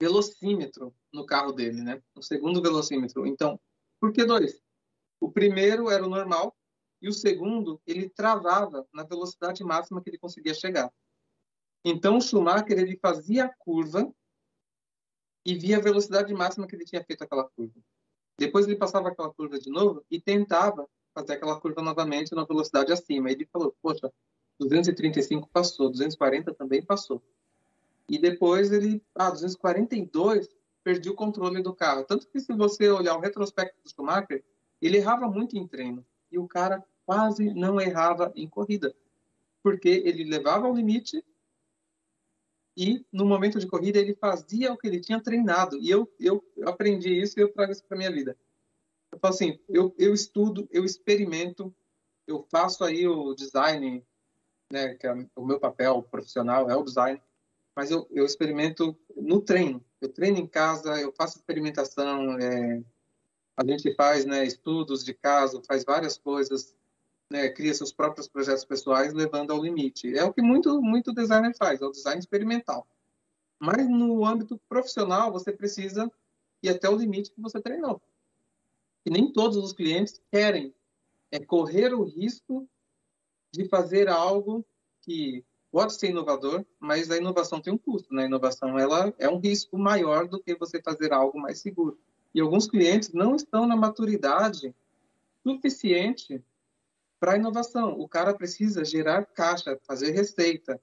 velocímetro no carro dele, né? Um segundo velocímetro. Então, por que dois? O primeiro era o normal e o segundo ele travava na velocidade máxima que ele conseguia chegar. Então, o Schumacher ele fazia a curva e via a velocidade máxima que ele tinha feito aquela curva. Depois ele passava aquela curva de novo e tentava fazer aquela curva novamente na velocidade acima. Ele falou, poxa, 235 passou, 240 também passou. E depois ele, ah, 242, perdi o controle do carro. Tanto que se você olhar o retrospecto do Schumacher, ele errava muito em treino. E o cara quase não errava em corrida. Porque ele levava ao limite e no momento de corrida ele fazia o que ele tinha treinado. E eu, eu aprendi isso e eu trago isso para minha vida. Eu falo assim, eu, eu estudo, eu experimento, eu faço aí o design né, que é o meu papel profissional é o design, mas eu, eu experimento no treino. Eu treino em casa, eu faço experimentação, é, a gente faz né, estudos de caso, faz várias coisas, né, cria seus próprios projetos pessoais, levando ao limite. É o que muito, muito designer faz, é o design experimental. Mas no âmbito profissional, você precisa ir até o limite que você treinou. E nem todos os clientes querem é correr o risco de fazer algo que pode ser inovador, mas a inovação tem um custo, né? A inovação ela é um risco maior do que você fazer algo mais seguro. E alguns clientes não estão na maturidade suficiente para inovação. O cara precisa gerar caixa, fazer receita,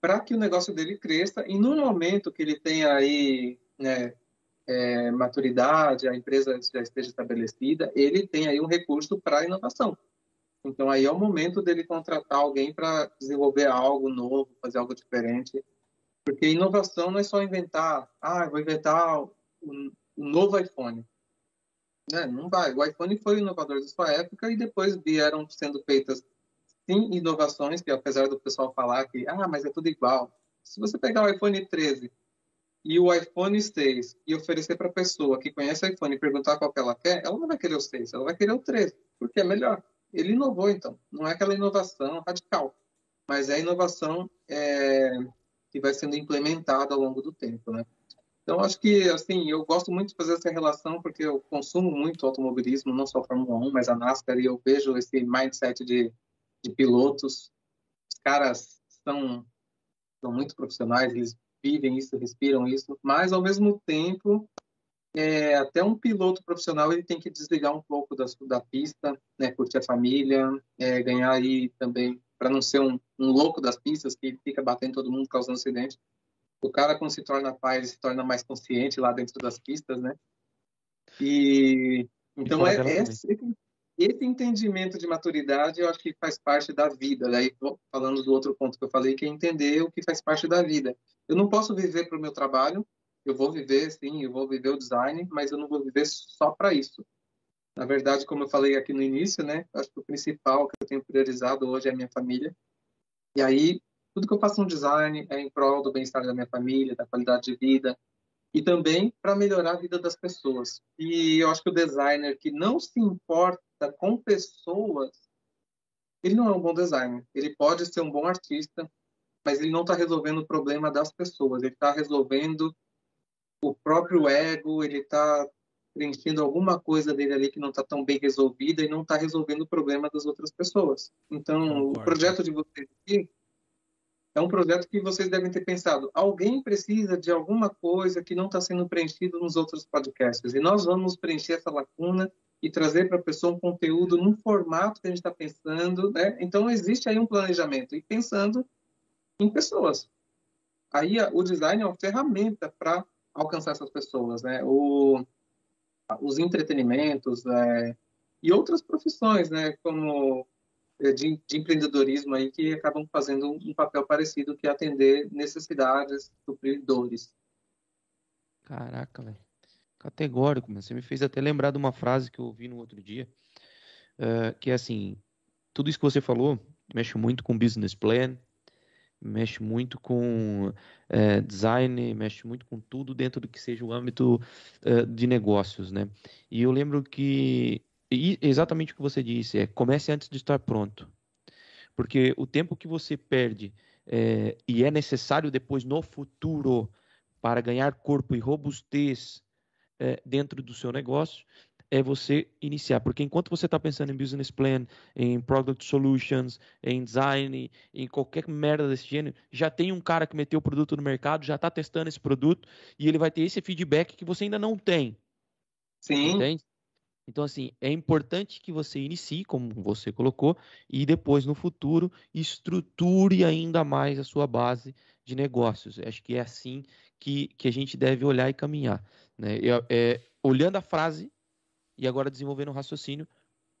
para que o negócio dele cresça. E no momento que ele tenha aí né, é, maturidade, a empresa já esteja estabelecida, ele tem aí um recurso para inovação. Então aí é o momento dele contratar alguém para desenvolver algo novo, fazer algo diferente. Porque inovação não é só inventar, ah, vou inventar um, um novo iPhone. Né? Não vai. O iPhone foi inovador da sua época e depois vieram sendo feitas sim inovações que apesar do pessoal falar que ah, mas é tudo igual. Se você pegar o iPhone 13 e o iPhone 6 e oferecer para a pessoa que conhece o iPhone e perguntar qual que ela quer, ela não vai querer o 6, ela vai querer o 13, porque é melhor ele inovou, então. Não é aquela inovação radical, mas é a inovação é, que vai sendo implementada ao longo do tempo, né? Então, acho que, assim, eu gosto muito de fazer essa relação porque eu consumo muito automobilismo, não só a Fórmula 1, mas a NASCAR, e eu vejo esse mindset de, de pilotos. Os caras são, são muito profissionais, eles vivem isso, respiram isso, mas, ao mesmo tempo, é, até um piloto profissional ele tem que desligar um pouco da, da pista, né, curtir a família, é, ganhar aí também, para não ser um, um, louco das pistas que fica batendo todo mundo, causando acidente. O cara, quando se torna pai, ele se torna mais consciente lá dentro das pistas, né? E então é, é esse, esse entendimento de maturidade, eu acho que faz parte da vida. Daí, falando do outro ponto que eu falei, que é entender o que faz parte da vida. Eu não posso viver para o meu trabalho, eu vou viver, sim, eu vou viver o design, mas eu não vou viver só para isso. Na verdade, como eu falei aqui no início, né, acho que o principal que eu tenho priorizado hoje é a minha família. E aí, tudo que eu faço no design é em prol do bem-estar da minha família, da qualidade de vida e também para melhorar a vida das pessoas. E eu acho que o designer que não se importa com pessoas, ele não é um bom designer. Ele pode ser um bom artista, mas ele não está resolvendo o problema das pessoas. Ele está resolvendo o próprio ego, ele está preenchendo alguma coisa dele ali que não está tão bem resolvida e não está resolvendo o problema das outras pessoas. Então, o projeto de vocês aqui é um projeto que vocês devem ter pensado. Alguém precisa de alguma coisa que não está sendo preenchido nos outros podcasts. E nós vamos preencher essa lacuna e trazer para a pessoa um conteúdo num formato que a gente está pensando. Né? Então, existe aí um planejamento. E pensando em pessoas. Aí, o design é uma ferramenta para alcançar essas pessoas, né? O, os entretenimentos é, e outras profissões, né? Como de, de, empreendedorismo aí que acabam fazendo um, papel parecido que é atender necessidades, suprir dores. Caraca, velho. Categórico, mas você me fez até lembrar de uma frase que eu ouvi no outro dia, uh, que é assim, tudo isso que você falou mexe muito com business plan, mexe muito com uh, design, mexe muito com tudo dentro do que seja o âmbito uh, de negócios, né? E eu lembro que e exatamente o que você disse é comece antes de estar pronto, porque o tempo que você perde é, e é necessário depois no futuro para ganhar corpo e robustez é, dentro do seu negócio é você iniciar. Porque enquanto você está pensando em business plan, em product solutions, em design, em qualquer merda desse gênero, já tem um cara que meteu o produto no mercado, já está testando esse produto e ele vai ter esse feedback que você ainda não tem. Sim. Entende? Então, assim, é importante que você inicie, como você colocou, e depois, no futuro, estruture ainda mais a sua base de negócios. Acho que é assim que, que a gente deve olhar e caminhar. Né? Eu, é, olhando a frase e agora desenvolvendo o raciocínio,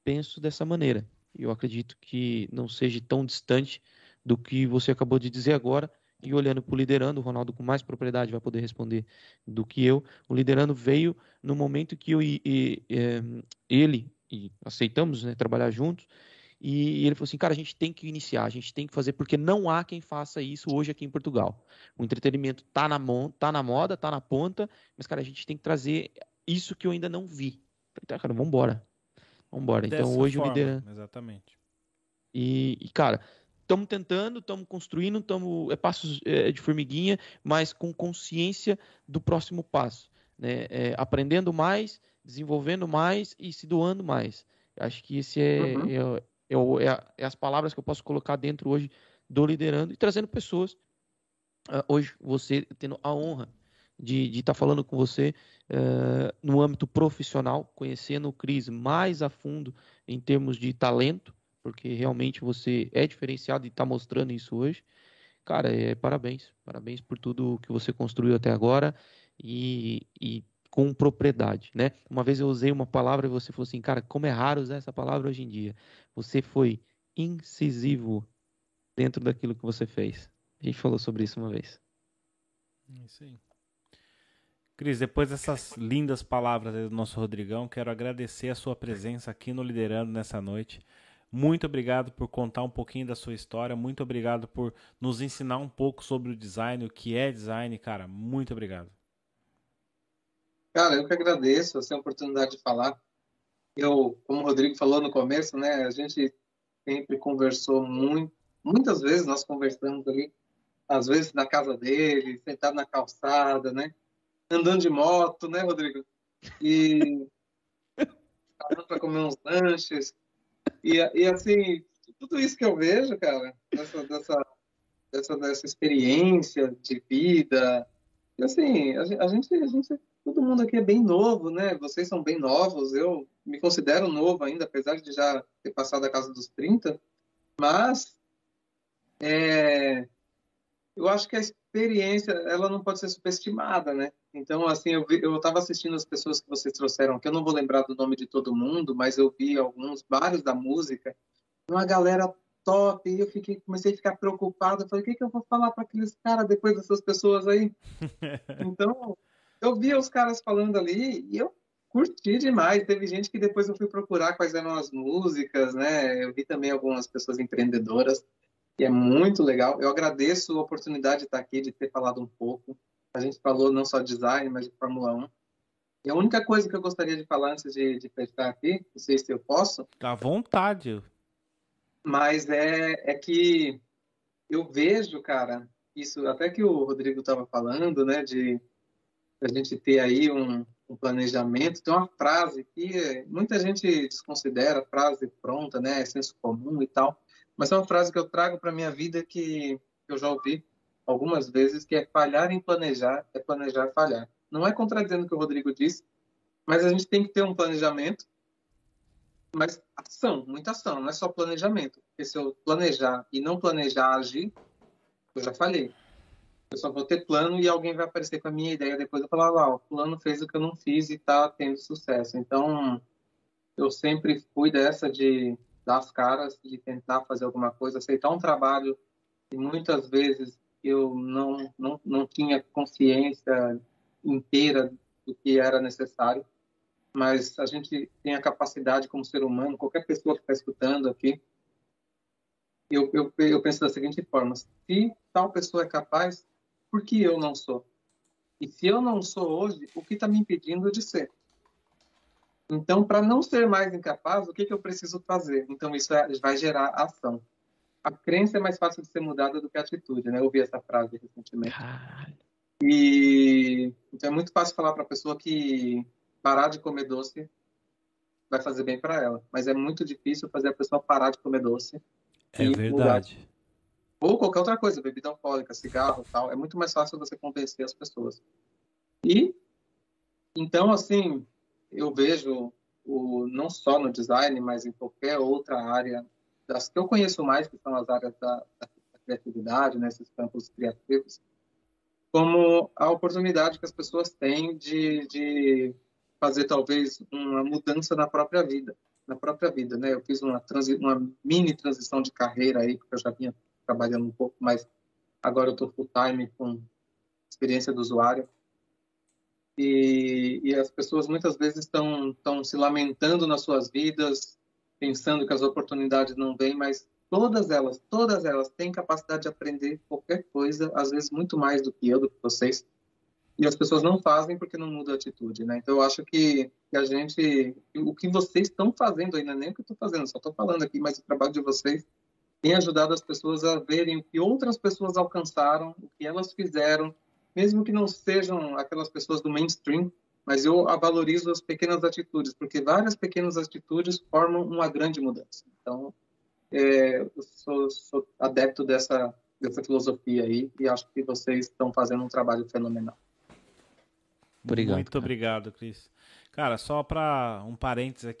penso dessa maneira. Eu acredito que não seja tão distante do que você acabou de dizer agora, e olhando para o liderando, o Ronaldo com mais propriedade vai poder responder do que eu. O liderando veio no momento que eu e, e, e ele e aceitamos né, trabalhar juntos. E ele falou assim, cara, a gente tem que iniciar, a gente tem que fazer, porque não há quem faça isso hoje aqui em Portugal. O entretenimento tá na, mão, tá na moda, tá na ponta, mas, cara, a gente tem que trazer isso que eu ainda não vi. Falei, tá, cara, vambora. Vambora. Então, Dessa então hoje forma, o liderando. Exatamente. E, e, cara, estamos tentando, estamos construindo, estamos é passos é, de formiguinha, mas com consciência do próximo passo, né? É, aprendendo mais, desenvolvendo mais e se doando mais. Acho que esse é, uhum. é, é, é, é, as palavras que eu posso colocar dentro hoje do liderando e trazendo pessoas. Uh, hoje você tendo a honra de estar tá falando com você uh, no âmbito profissional, conhecendo o Cris mais a fundo em termos de talento, porque realmente você é diferenciado e está mostrando isso hoje. Cara, é, parabéns, parabéns por tudo que você construiu até agora e, e com propriedade, né? Uma vez eu usei uma palavra e você falou assim, cara, como é raro usar essa palavra hoje em dia. Você foi incisivo dentro daquilo que você fez. A gente falou sobre isso uma vez. Isso aí. Cris, depois dessas lindas palavras do nosso Rodrigão, quero agradecer a sua presença aqui no Liderando nessa noite. Muito obrigado por contar um pouquinho da sua história. Muito obrigado por nos ensinar um pouco sobre o design, o que é design, cara. Muito obrigado. Cara, eu que agradeço essa oportunidade de falar. Eu, como o Rodrigo falou no começo, né, a gente sempre conversou muito, muitas vezes nós conversamos ali, às vezes na casa dele, sentado na calçada, né, andando de moto, né, Rodrigo? E [LAUGHS] para comer uns lanches. E, e assim, tudo isso que eu vejo, cara, dessa, dessa, dessa, dessa experiência de vida, e assim, a gente, a gente, todo mundo aqui é bem novo, né? Vocês são bem novos, eu me considero novo ainda, apesar de já ter passado a casa dos 30, mas é, eu acho que a experiência, ela não pode ser superestimada, né? Então, assim, eu estava assistindo as pessoas que vocês trouxeram, que eu não vou lembrar do nome de todo mundo, mas eu vi alguns, vários da música, uma galera top, e eu fiquei, comecei a ficar preocupado, eu falei, o que, que eu vou falar para aqueles caras depois dessas pessoas aí? [LAUGHS] então, eu via os caras falando ali, e eu curti demais, teve gente que depois eu fui procurar quais eram as músicas, né, eu vi também algumas pessoas empreendedoras, e é muito legal, eu agradeço a oportunidade de estar aqui, de ter falado um pouco, a gente falou não só de design, mas de Fórmula 1. E a única coisa que eu gostaria de falar antes de, de fechar aqui, não sei se eu posso. À vontade. Mas é, é que eu vejo, cara, isso até que o Rodrigo estava falando, né, de a gente ter aí um, um, planejamento. Tem uma frase que muita gente desconsidera, frase pronta, né, é senso comum e tal. Mas é uma frase que eu trago para minha vida que eu já ouvi algumas vezes, que é falhar em planejar é planejar falhar. Não é contradizendo o que o Rodrigo disse, mas a gente tem que ter um planejamento, mas ação, muita ação, não é só planejamento. Porque se eu planejar e não planejar agir, eu já falhei. Eu só vou ter plano e alguém vai aparecer com a minha ideia depois eu falar, lá, o plano fez o que eu não fiz e está tendo sucesso. Então, eu sempre fui dessa de dar as caras, de tentar fazer alguma coisa, aceitar um trabalho e muitas vezes eu não, não, não tinha consciência inteira do que era necessário, mas a gente tem a capacidade como ser humano, qualquer pessoa que está escutando aqui, eu, eu, eu penso da seguinte forma: se tal pessoa é capaz, por que eu não sou? E se eu não sou hoje, o que está me impedindo de ser? Então, para não ser mais incapaz, o que, que eu preciso fazer? Então, isso é, vai gerar ação. A crença é mais fácil de ser mudada do que a atitude, né? Eu ouvi essa frase recentemente. Caralho. E então é muito fácil falar para a pessoa que parar de comer doce vai fazer bem para ela, mas é muito difícil fazer a pessoa parar de comer doce. É verdade. Mudar. Ou qualquer outra coisa, bebida alcoólica, cigarro, tal, é muito mais fácil você convencer as pessoas. E então assim, eu vejo o não só no design, mas em qualquer outra área das que eu conheço mais, que são as áreas da, da criatividade, nesses né, campos criativos, como a oportunidade que as pessoas têm de, de fazer talvez uma mudança na própria vida, na própria vida, né? Eu fiz uma, transi uma mini transição de carreira aí, porque eu já vinha trabalhando um pouco, mas agora eu estou full time com experiência do usuário. E, e as pessoas muitas vezes estão estão se lamentando nas suas vidas, pensando que as oportunidades não vêm, mas todas elas, todas elas têm capacidade de aprender qualquer coisa, às vezes muito mais do que eu, do que vocês. E as pessoas não fazem porque não muda a atitude, né? Então eu acho que, que a gente, o que vocês estão fazendo ainda nem o que eu estou fazendo, só estou falando aqui, mas o trabalho de vocês tem ajudado as pessoas a verem o que outras pessoas alcançaram, o que elas fizeram, mesmo que não sejam aquelas pessoas do mainstream, mas eu valorizo as pequenas atitudes, porque várias pequenas atitudes formam uma grande mudança. Então, é, eu sou, sou adepto dessa, dessa filosofia aí e acho que vocês estão fazendo um trabalho fenomenal. Obrigado. Muito cara. obrigado, Cris. Cara, só para um parênteses aqui.